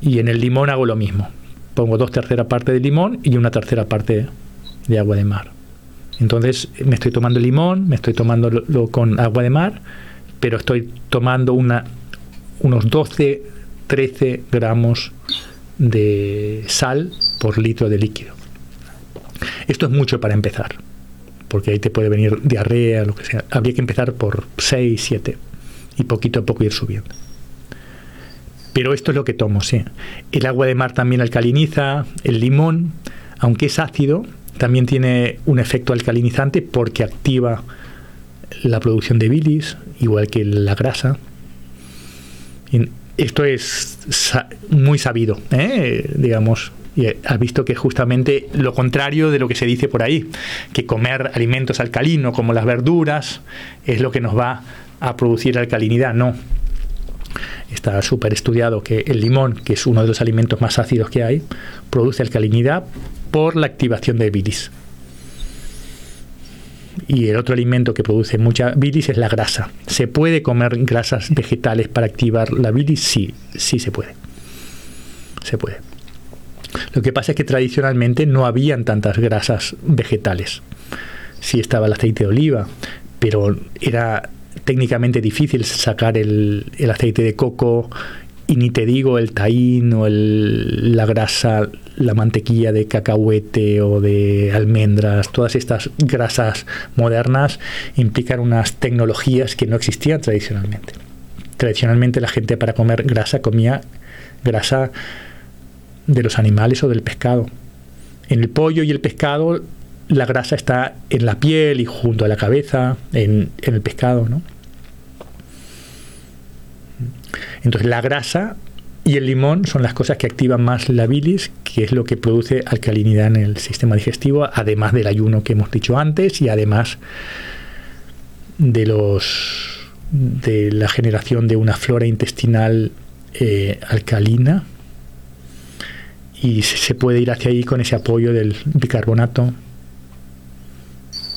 Y en el limón hago lo mismo. Pongo dos terceras partes de limón y una tercera parte de agua de mar. Entonces me estoy tomando limón, me estoy tomando lo, con agua de mar, pero estoy tomando una, unos 12, 13 gramos de sal por litro de líquido. Esto es mucho para empezar, porque ahí te puede venir diarrea, lo que sea. Habría que empezar por 6, 7 y poquito a poco ir subiendo. Pero esto es lo que tomo, sí. El agua de mar también alcaliniza, el limón, aunque es ácido, también tiene un efecto alcalinizante porque activa la producción de bilis, igual que la grasa. Esto es muy sabido, ¿eh? digamos, y has visto que justamente lo contrario de lo que se dice por ahí, que comer alimentos alcalinos como las verduras es lo que nos va a producir alcalinidad. No, está súper estudiado que el limón, que es uno de los alimentos más ácidos que hay, produce alcalinidad por la activación de bilis. Y el otro alimento que produce mucha bilis es la grasa. ¿Se puede comer grasas vegetales para activar la bilis? Sí, sí se puede. Se puede. Lo que pasa es que tradicionalmente no habían tantas grasas vegetales. Sí estaba el aceite de oliva, pero era técnicamente difícil sacar el, el aceite de coco y ni te digo el taín o el, la grasa, la mantequilla de cacahuete o de almendras, todas estas grasas modernas implican unas tecnologías que no existían tradicionalmente. Tradicionalmente la gente para comer grasa comía grasa de los animales o del pescado. En el pollo y el pescado la grasa está en la piel y junto a la cabeza, en, en el pescado, ¿no? Entonces la grasa y el limón son las cosas que activan más la bilis, que es lo que produce alcalinidad en el sistema digestivo, además del ayuno que hemos dicho antes y además de los de la generación de una flora intestinal eh, alcalina y se puede ir hacia ahí con ese apoyo del bicarbonato.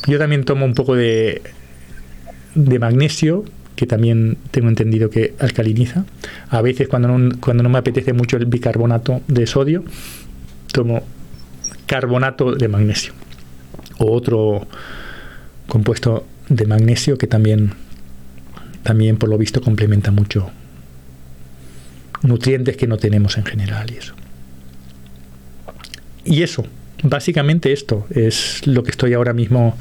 Yo también tomo un poco de, de magnesio que también tengo entendido que alcaliniza. A veces cuando no, cuando no me apetece mucho el bicarbonato de sodio, tomo carbonato de magnesio o otro compuesto de magnesio que también también por lo visto complementa mucho nutrientes que no tenemos en general y eso. Y eso, básicamente esto es lo que estoy ahora mismo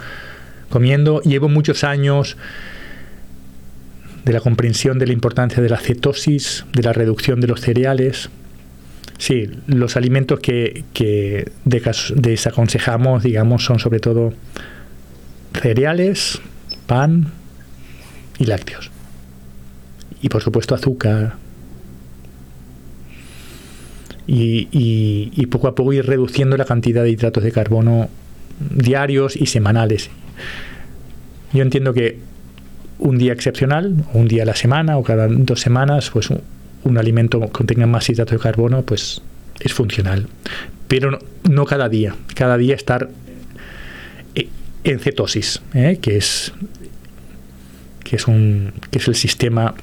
comiendo. Llevo muchos años de la comprensión de la importancia de la cetosis, de la reducción de los cereales. Sí, los alimentos que, desaconsejamos, digamos, son sobre todo cereales, pan y lácteos. Y por supuesto azúcar. Y, y, poco a poco ir reduciendo la cantidad de hidratos de carbono diarios y semanales. Yo entiendo que un día excepcional, un día a la semana o cada dos semanas, pues un, alimento que contenga más hidratos de carbono, pues es funcional. Pero no, cada día. Cada día estar eh, en cetosis, ¿eh? que es que es un que es el sistema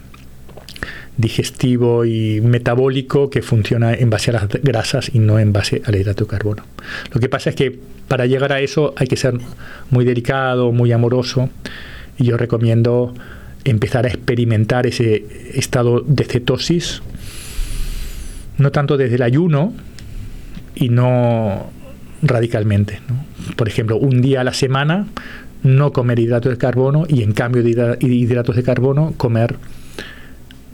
digestivo y metabólico que funciona en base a las grasas y no en base al hidrato de carbono. Lo que pasa es que para llegar a eso hay que ser muy delicado, muy amoroso y yo recomiendo empezar a experimentar ese estado de cetosis, no tanto desde el ayuno y no radicalmente. Por ejemplo, un día a la semana no comer hidratos de carbono y en cambio de hidratos de carbono comer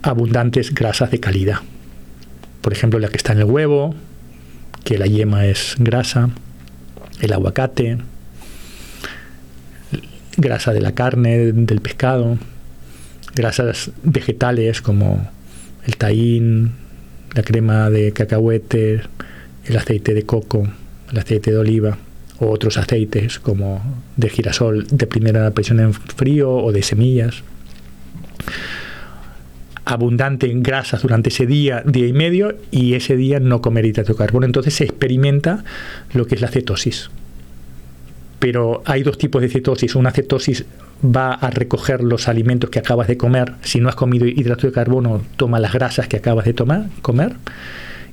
abundantes grasas de calidad. Por ejemplo, la que está en el huevo, que la yema es grasa, el aguacate, grasa de la carne, del pescado, grasas vegetales como el taín, la crema de cacahuete, el aceite de coco, el aceite de oliva o otros aceites como de girasol de primera presión en frío o de semillas. Abundante en grasas durante ese día, día y medio, y ese día no comer hidrato de carbono. Entonces se experimenta lo que es la cetosis pero hay dos tipos de cetosis. Una cetosis va a recoger los alimentos que acabas de comer. Si no has comido hidrato de carbono, toma las grasas que acabas de tomar, comer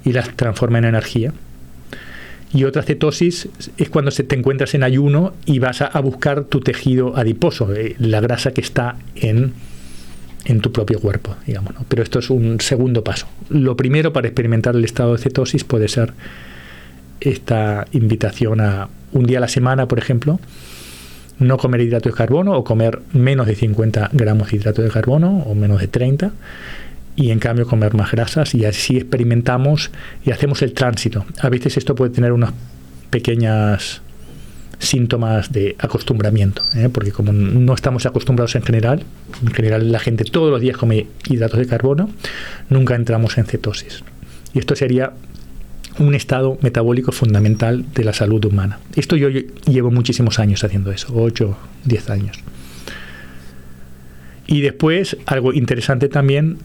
y las transforma en energía. Y otra cetosis es cuando se te encuentras en ayuno y vas a, buscar tu tejido adiposo, eh, la grasa que está en, en tu propio cuerpo, digamos. Pero esto es un segundo paso. Lo primero para experimentar el estado de cetosis puede ser esta invitación a un día a la semana, por ejemplo, no comer hidratos de carbono o comer menos de 50 gramos de hidratos de carbono o menos de 30 y en cambio comer más grasas y así experimentamos y hacemos el tránsito. A veces esto puede tener unas pequeñas síntomas de acostumbramiento, ¿eh? porque como no estamos acostumbrados en general, en general la gente todos los días come hidratos de carbono, nunca entramos en cetosis. Y esto sería un estado metabólico fundamental de la salud humana. Esto yo llevo muchísimos años haciendo eso, 8, 10 años. Y después, algo interesante también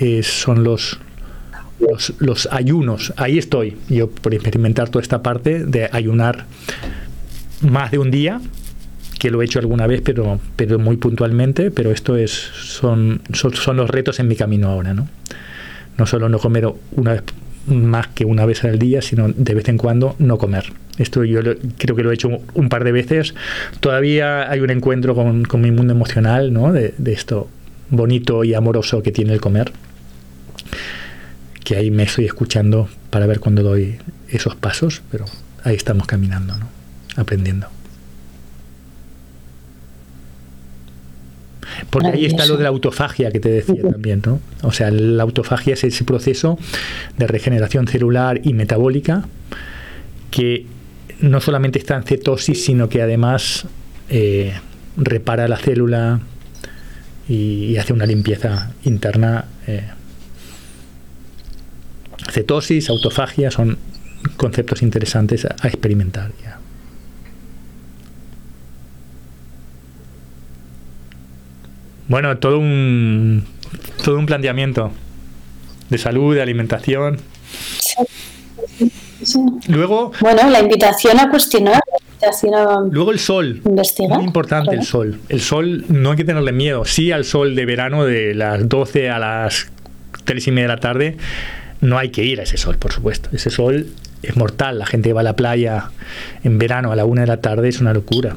eh, son los, los, ayunos. Ahí estoy, yo por experimentar toda esta parte de ayunar más de un día, que lo he hecho alguna vez, pero, pero muy puntualmente, pero esto es, son, son, son los retos en mi camino ahora, ¿no? No solo no comer una vez más que una vez al día, sino de vez en cuando no comer. Esto yo creo que lo he hecho un, par de veces. Todavía hay un encuentro con, mi mundo emocional, ¿no? De, de, esto bonito y amoroso que tiene el comer. Que ahí me estoy escuchando para ver cuándo doy esos pasos, pero ahí estamos caminando, ¿no? Aprendiendo. Porque ahí está lo de la autofagia que te decía también, ¿no? O sea, la autofagia es ese proceso de regeneración celular y metabólica que no solamente está en cetosis, sino que además eh, repara la célula y, hace una limpieza interna. Eh. Cetosis, autofagia son conceptos interesantes a, experimentar. Bueno, todo un, todo un planteamiento de salud, de alimentación. Luego. Bueno, la invitación a cuestionar. luego el sol. Investigar. Muy importante el sol. El sol no hay que tenerle miedo. Sí al sol de verano de las 12 a las 3 y media de la tarde. No hay que ir a ese sol, por supuesto. Ese sol es mortal. La gente va a la playa en verano a la 1 de la tarde. Es una locura.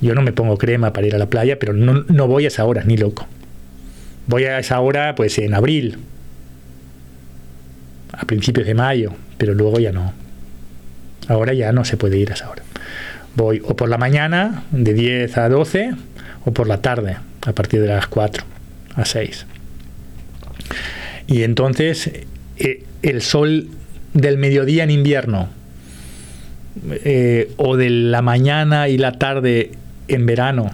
Yo no me pongo crema para ir a la playa, pero no, no voy a esa hora, ni loco. Voy a esa hora, pues en abril, a principios de mayo, pero luego ya no. Ahora ya no se puede ir a esa hora. Voy o por la mañana, de 10 a 12, o por la tarde, a partir de las 4 a 6. Y entonces eh, el sol del mediodía en invierno eh, o de la mañana y la tarde en verano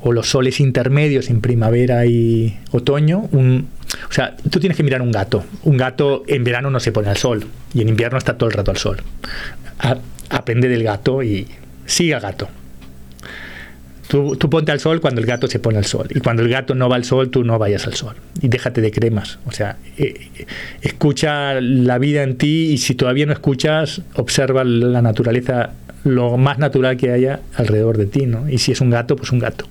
o los soles intermedios en primavera y otoño, un, o sea, tú tienes que mirar un gato. Un gato en verano no se pone al sol y en invierno está todo el rato al sol. aprende del gato y sigue al gato. Tú, ponte al sol cuando el gato se pone al sol. Y cuando el gato no va al sol, tú no vayas al sol. Y déjate de cremas. O sea, eh, escucha la vida en ti y si todavía no escuchas, observa la naturaleza lo más natural que haya alrededor de ti, ¿no? Y si es un gato, pues un gato.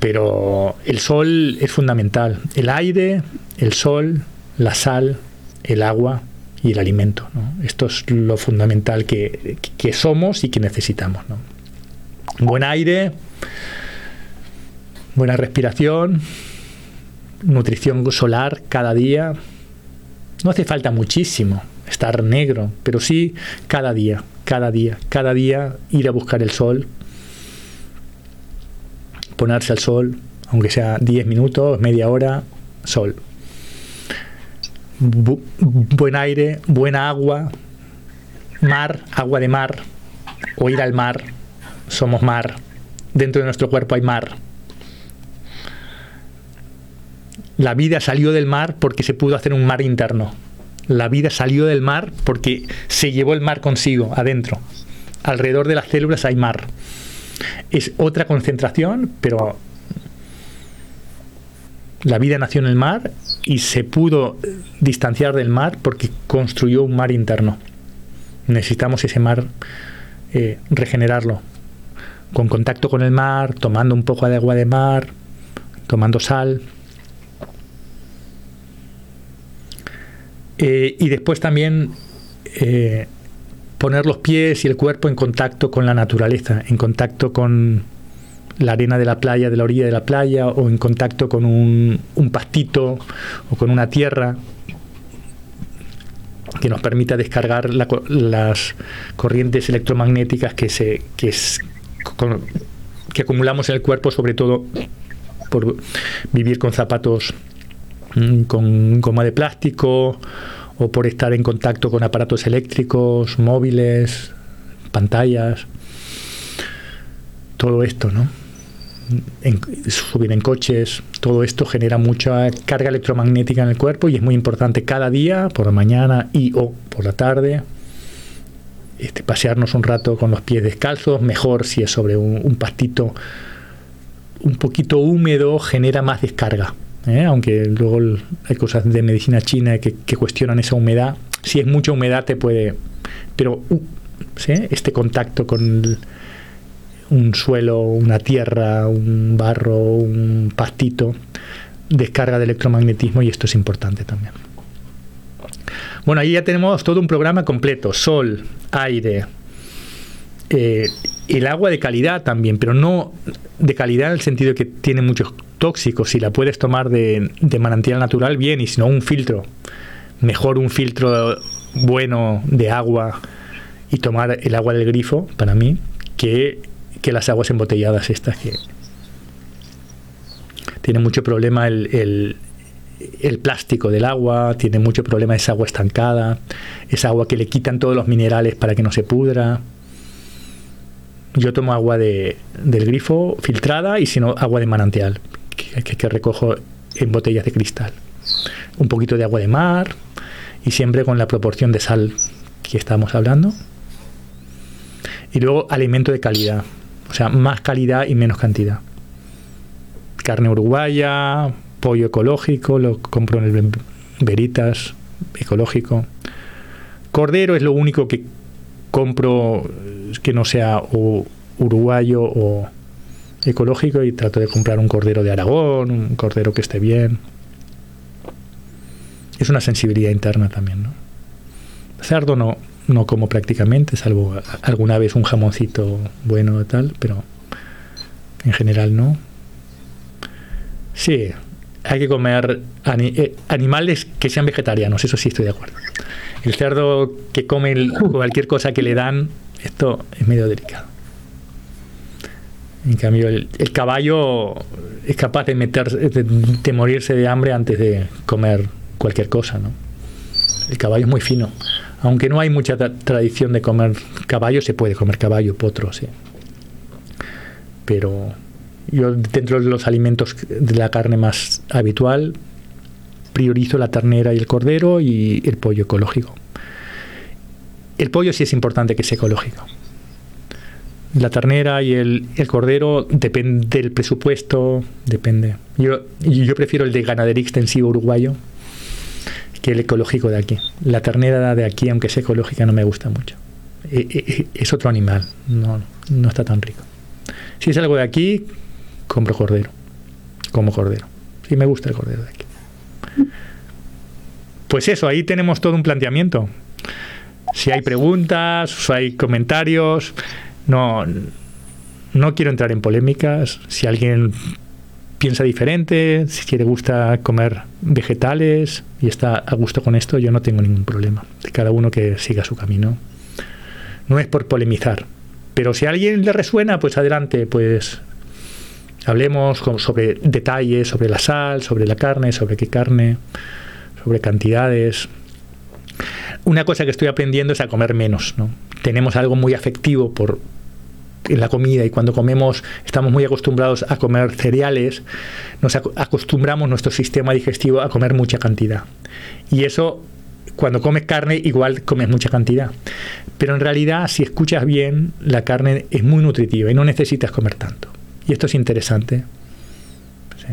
Pero el sol es fundamental. El aire, el sol, la sal, el agua y el alimento. Esto es lo fundamental que, somos y que necesitamos. Buen aire, buena respiración, nutrición solar cada día. No hace falta muchísimo estar negro, pero sí cada día, cada día, cada día ir a buscar el sol, ponerse al sol, aunque sea 10 minutos, media hora, sol. buen aire, buena agua, mar, agua de mar, o ir al mar, somos mar, dentro de nuestro cuerpo hay mar. La vida salió del mar porque se pudo hacer un mar interno la vida salió del mar porque se llevó el mar consigo, adentro. Alrededor de las células hay mar. Es otra concentración, pero la vida nació en el mar y se pudo distanciar del mar porque construyó un mar interno. Necesitamos ese mar eh, regenerarlo. Con contacto con el mar, tomando un poco de agua de mar, tomando sal, Eh, y después también eh, poner los pies y el cuerpo en contacto con la naturaleza, en contacto con la arena de la playa, de la orilla de la playa, o en contacto con un, pastito o con una tierra que nos permita descargar las corrientes electromagnéticas que, se, que, que acumulamos en el cuerpo, sobre todo por vivir con zapatos con goma de plástico o por estar en contacto con aparatos eléctricos, móviles, pantallas, todo esto, ¿no? subir en coches, todo esto genera mucha carga electromagnética en el cuerpo y es muy importante cada día, por la mañana y o por la tarde, este, pasearnos un rato con los pies descalzos, mejor si es sobre un pastito un poquito húmedo, genera más descarga. ¿Eh? aunque luego hay cosas de medicina china que, cuestionan esa humedad. Si es mucha humedad te puede... Pero uh, este contacto con un suelo, una tierra, un barro, un pastito, descarga de electromagnetismo y esto es importante también. Bueno, ahí ya tenemos todo un programa completo, sol, aire, eh, el agua de calidad también, pero no de calidad en el sentido que tiene muchos tóxicos. Si la puedes tomar de, manantial natural, bien, y si no, un filtro. Mejor un filtro bueno de agua y tomar el agua del grifo, para mí, que, que las aguas embotelladas estas que tiene mucho problema el, el, el plástico del agua, tiene mucho problema esa agua estancada, esa agua que le quitan todos los minerales para que no se pudra. Yo tomo agua de, del grifo filtrada y si no, agua de manantial, que, recojo en botellas de cristal. Un poquito de agua de mar y siempre con la proporción de sal que estamos hablando. Y luego alimento de calidad, o sea, más calidad y menos cantidad. Carne uruguaya, pollo ecológico, lo compro en el Veritas ecológico. Cordero es lo único que compro que no sea o uruguayo o ecológico y trato de comprar un cordero de Aragón, un cordero que esté bien. Es una sensibilidad interna también, ¿no? Cerdo no, no como prácticamente, salvo alguna vez un jamoncito bueno y tal, pero en general no. Sí, hay que comer eh, animales que sean vegetarianos, eso sí estoy de acuerdo. El cerdo que come el, cualquier cosa que le dan, esto es medio delicado. En cambio, el, el caballo es capaz de, meter, de, morirse de hambre antes de comer cualquier cosa, ¿no? El caballo es muy fino. Aunque no hay mucha tra tradición de comer caballo, se puede comer caballo, potro, sí. Pero yo dentro de los alimentos de la carne más habitual priorizo la ternera y el cordero y el pollo ecológico. El pollo sí es importante que sea ecológico. La ternera y el, el cordero depende del presupuesto, depende. Yo, yo prefiero el de ganadería extensivo uruguayo que el ecológico de aquí. La ternera de aquí, aunque sea ecológica, no me gusta mucho. Es otro animal, no, no está tan rico. Si es algo de aquí, compro cordero, como cordero. Sí me gusta el cordero de aquí. Pues eso, ahí tenemos todo un planteamiento. Si hay preguntas, o hay comentarios, no, no quiero entrar en polémicas. Si alguien piensa diferente, si quiere gusta comer vegetales y está a gusto con esto, yo no tengo ningún problema. De cada uno que siga su camino. No es por polemizar. Pero si a alguien le resuena, pues adelante, pues Hablemos sobre detalles, sobre la sal, sobre la carne, sobre qué carne, sobre cantidades. Una cosa que estoy aprendiendo es a comer menos. ¿no? Tenemos algo muy afectivo por en la comida y cuando comemos estamos muy acostumbrados a comer cereales, nos acostumbramos nuestro sistema digestivo a comer mucha cantidad. Y eso cuando comes carne igual comes mucha cantidad. Pero en realidad si escuchas bien, la carne es muy nutritiva y no necesitas comer tanto. Y esto es interesante. ¿Sí?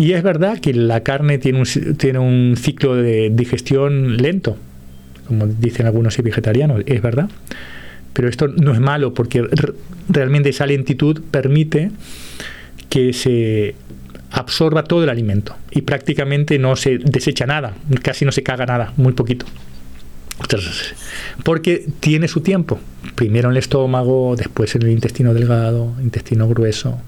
Y es verdad que la carne tiene un, tiene un ciclo de digestión lento, como dicen algunos vegetarianos, es verdad. Pero esto no es malo porque realmente esa lentitud permite que se absorba todo el alimento y prácticamente no se desecha nada, casi no se caga nada, muy poquito. Porque tiene su tiempo. Primero en el estómago, después en el intestino delgado, intestino grueso,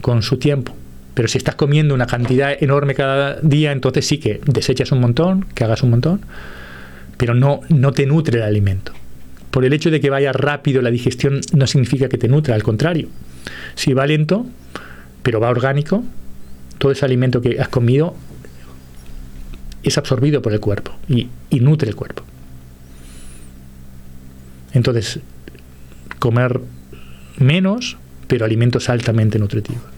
con su tiempo. Pero si estás comiendo una cantidad enorme cada día, entonces sí que desechas un montón, que hagas un montón, pero no, no te nutre el alimento. Por el hecho de que vaya rápido la digestión no significa que te nutra, al contrario. Si va lento, pero va orgánico, todo ese alimento que has comido es absorbido por el cuerpo y, y nutre el cuerpo. Entonces, comer menos, pero alimentos altamente nutritivos.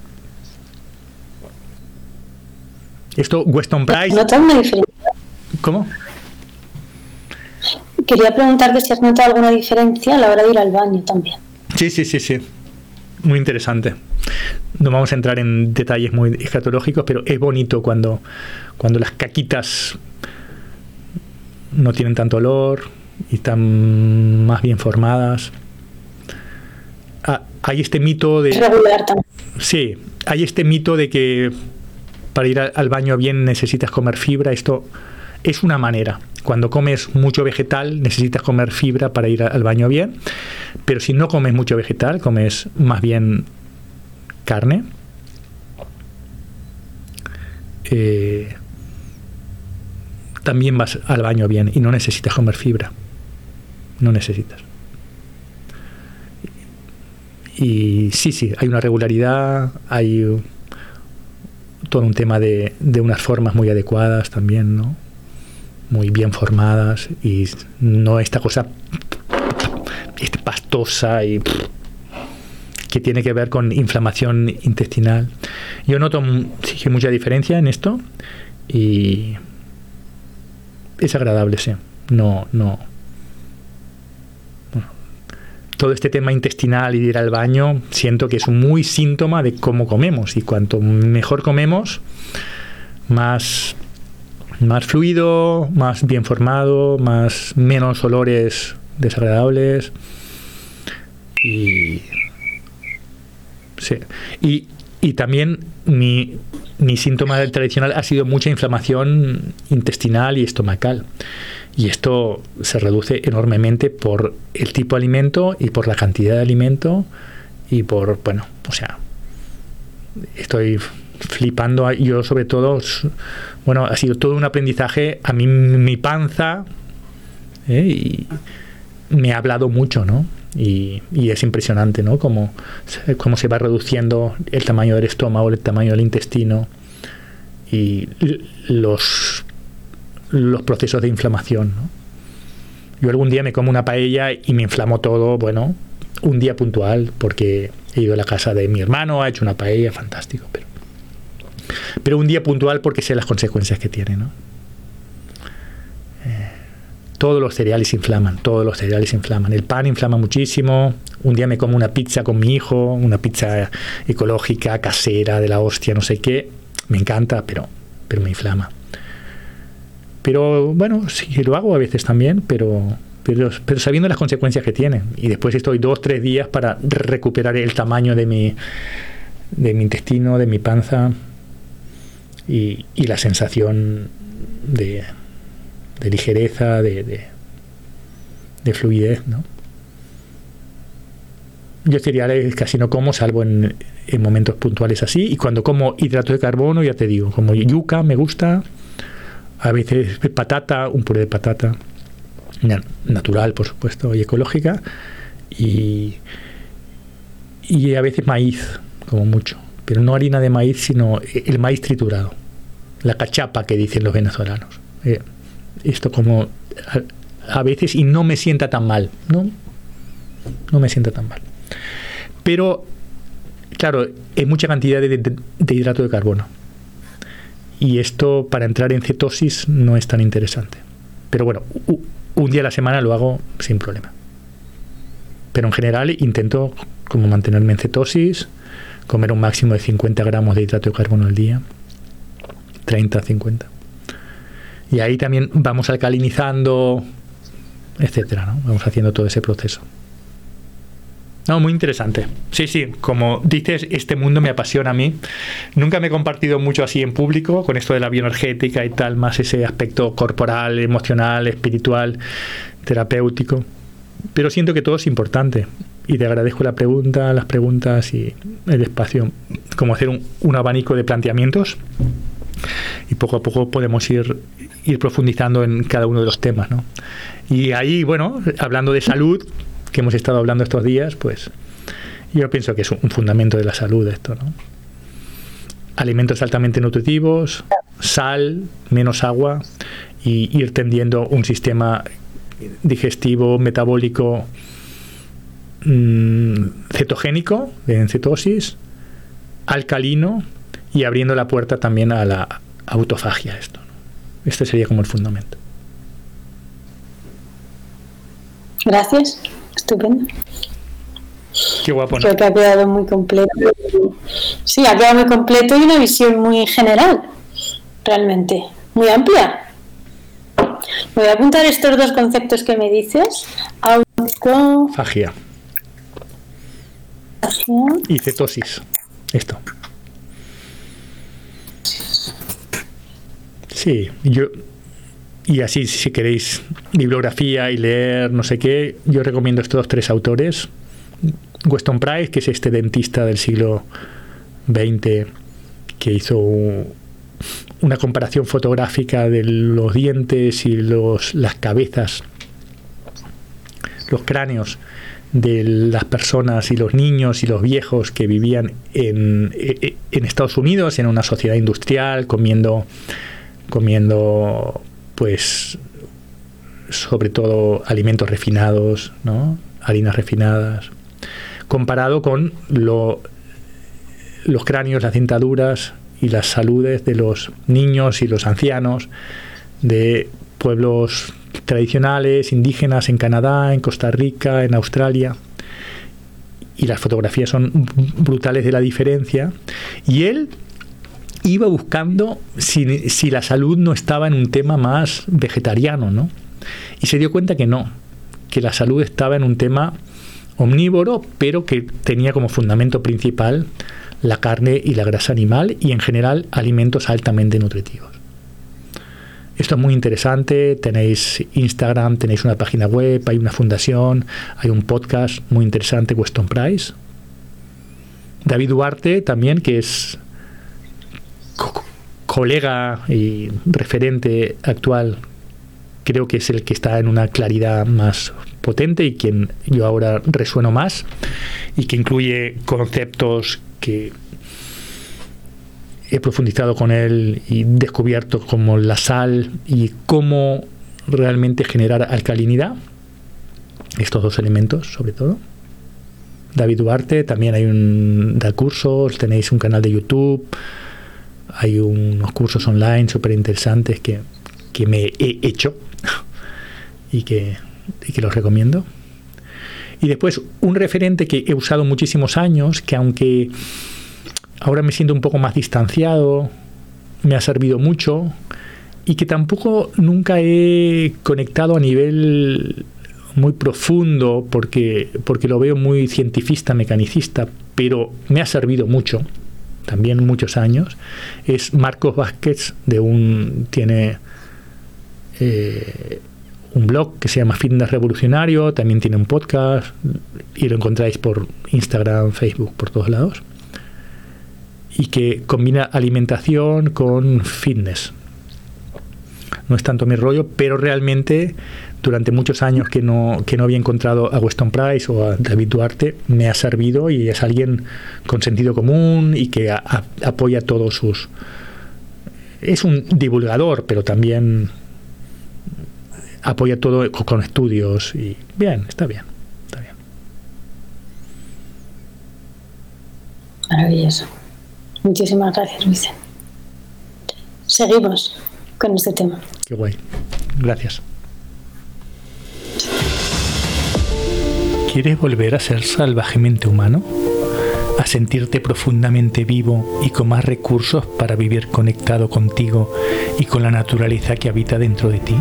Esto, Weston Price. ¿Nota una diferencia? ¿Cómo? Quería preguntarte si has notado alguna diferencia a la hora de ir al baño también. Sí, sí, sí, sí. Muy interesante. No vamos a entrar en detalles muy escatológicos, pero es bonito cuando, cuando las caquitas no tienen tanto olor, y están más bien formadas. Ah, hay este mito de... Regular también. Sí, hay este mito de que para ir al baño bien necesitas comer fibra. Esto es una manera. Cuando comes mucho vegetal, necesitas comer fibra para ir al baño bien, pero si no comes mucho vegetal, comes más bien carne, eh, también vas al baño bien y no necesitas comer fibra. No necesitas. Y sí, sí, hay una regularidad, hay todo un tema de, de unas formas muy adecuadas también, ¿no? Muy bien formadas y no esta cosa este, pastosa y que tiene que ver con inflamación intestinal. Yo noto sí, mucha diferencia en esto y es agradable, sí. No, no. Todo este tema intestinal y de ir al baño, siento que es muy síntoma de cómo comemos. Y cuanto mejor comemos, más, más fluido, más bien formado, más menos olores desagradables. Y. Sí. Y, y también mi, mi síntoma tradicional ha sido mucha inflamación intestinal y estomacal. Y esto se reduce enormemente por el tipo de alimento y por la cantidad de alimento y por, bueno, o sea, estoy flipando. Yo sobre todo, bueno, ha sido todo un aprendizaje. A mí mi panza ¿eh? y me ha hablado mucho, ¿no? Y, es impresionante, ¿no? Cómo, cómo, se va reduciendo el tamaño del estómago, el tamaño del intestino y los, los procesos de inflamación, ¿no? Yo algún día me como una paella y me inflamo todo, bueno, un día puntual, porque he ido a la casa de mi hermano, ha hecho una paella, fantástico, pero, pero un día puntual porque sé las consecuencias que tiene, ¿no? todos los cereales inflaman, todos los cereales inflaman. El pan inflama muchísimo. Un día me como una pizza con mi hijo, una pizza ecológica, casera, de la hostia, no sé qué. Me encanta, pero, pero me inflama. Pero bueno, sí lo hago a veces también, pero, pero, sabiendo las consecuencias que tiene. Y después estoy dos, tres días para recuperar el tamaño de mi, de mi intestino, de mi panza y la sensación de, de ligereza, de, de, fluidez, ¿no? Yo cereales casi no como, salvo en, en, momentos puntuales así. Y cuando como hidrato de carbono, ya te digo, como yuca me gusta, a veces patata, un puré de patata, natural, por supuesto, y ecológica. Y, y a veces maíz, como mucho. Pero no harina de maíz, sino el maíz triturado. La cachapa que dicen los venezolanos. Eh, esto como a, veces y no me sienta tan mal, ¿no? No me sienta tan mal. Pero, claro, hay mucha cantidad de, hidrato de carbono. Y esto para entrar en cetosis no es tan interesante. Pero bueno, un día a la semana lo hago sin problema. Pero en general intento como mantenerme en cetosis, comer un máximo de 50 gramos de hidrato de carbono al día. 30, 50. Y ahí también vamos alcalinizando, etcétera, ¿no? Vamos haciendo todo ese proceso. No, muy interesante. Sí, sí, como dices, este mundo me apasiona a mí. Nunca me he compartido mucho así en público, con esto de la bioenergética y tal, más ese aspecto corporal, emocional, espiritual, terapéutico. Pero siento que todo es importante. Y te agradezco la pregunta, las preguntas y el espacio, como hacer un, un abanico de planteamientos. Y poco a poco podemos ir ir profundizando en cada uno de los temas. ¿no? Y ahí, bueno, hablando de salud, que hemos estado hablando estos días, pues yo pienso que es un fundamento de la salud esto. ¿no? Alimentos altamente nutritivos, sal, menos agua y ir tendiendo un sistema digestivo, metabólico, mmm, cetogénico, en cetosis, alcalino y abriendo la puerta también a la autofagia esto. Este sería como el fundamento. Gracias, estupendo. Qué guapo. Creo que ha quedado muy completo. Sí, ha quedado muy completo y una visión muy general, realmente, muy amplia. Me voy a apuntar estos dos conceptos que me dices. Fagia. Y cetosis. Esto. Sí, yo, y así, si queréis bibliografía y leer no sé qué, yo recomiendo estos tres autores. Weston Price, que es este dentista del siglo XX que hizo una comparación fotográfica de los dientes y los, las cabezas, los cráneos de las personas y los niños y los viejos que vivían en, en Estados Unidos, en una sociedad industrial, comiendo, comiendo pues sobre todo alimentos refinados, ¿no? harinas refinadas, comparado con lo, los cráneos, las dentaduras y las saludes de los niños y los ancianos de pueblos tradicionales, indígenas en Canadá, en Costa Rica, en Australia. Y las fotografías son brutales de la diferencia. Y él iba buscando si, la salud no estaba en un tema más vegetariano, ¿no? Y se dio cuenta que no, que la salud estaba en un tema omnívoro, pero que tenía como fundamento principal la carne y la grasa animal y en general alimentos altamente nutritivos. Esto es muy interesante, tenéis Instagram, tenéis una página web, hay una fundación, hay un podcast muy interesante, Weston Price. David Duarte también, que es colega y referente actual, creo que es el que está en una claridad más potente y quien yo ahora resueno más y que incluye conceptos que he profundizado con él y descubierto como la sal y cómo realmente generar alcalinidad, estos dos elementos sobre todo. David Duarte, también hay un da cursos, tenéis un canal de YouTube, hay unos cursos online súper interesantes que, me he hecho y que, y que los recomiendo. Y después un referente que he usado muchísimos años, que aunque ahora me siento un poco más distanciado, me ha servido mucho y que tampoco nunca he conectado a nivel muy profundo porque, porque lo veo muy cientifista, mecanicista, pero me ha servido mucho, también muchos años, es Marcos Vázquez, de un, tiene eh, un blog que se llama Fitness Revolucionario, también tiene un podcast y lo encontráis por Instagram, Facebook, por todos lados y que combina alimentación con fitness. No es tanto mi rollo, pero realmente durante muchos años que no, que no había encontrado a Weston Price o a David Duarte, me ha servido y es alguien con sentido común y que apoya todos sus... Es un divulgador, pero también apoya todo con estudios y bien, está bien, está bien. Maravilloso. Muchísimas gracias, Luis. Seguimos con este tema. Qué guay. Gracias. ¿Quieres volver a ser salvajemente humano? ¿A sentirte profundamente vivo y con más recursos para vivir conectado contigo y con la naturaleza que habita dentro de ti?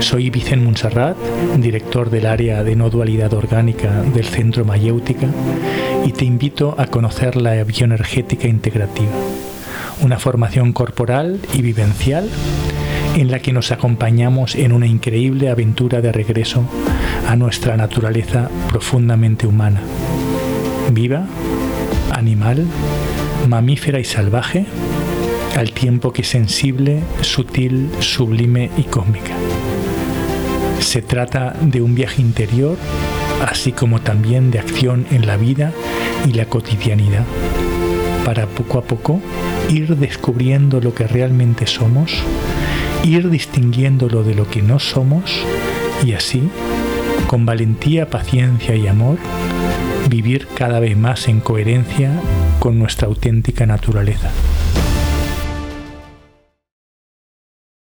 Soy Vicente Monserrat, director del área de no dualidad orgánica del Centro Mayéutica, y te invito a conocer la bioenergética integrativa, una formación corporal y vivencial en la que nos acompañamos en una increíble aventura de regreso a nuestra naturaleza profundamente humana, viva, animal, mamífera y salvaje, al tiempo que sensible, sutil, sublime y cósmica. Se trata de un viaje interior, así como también de acción en la vida y la cotidianidad, para poco a poco ir descubriendo lo que realmente somos, ir distinguiéndolo de lo que no somos y así, con valentía, paciencia y amor, vivir cada vez más en coherencia con nuestra auténtica naturaleza.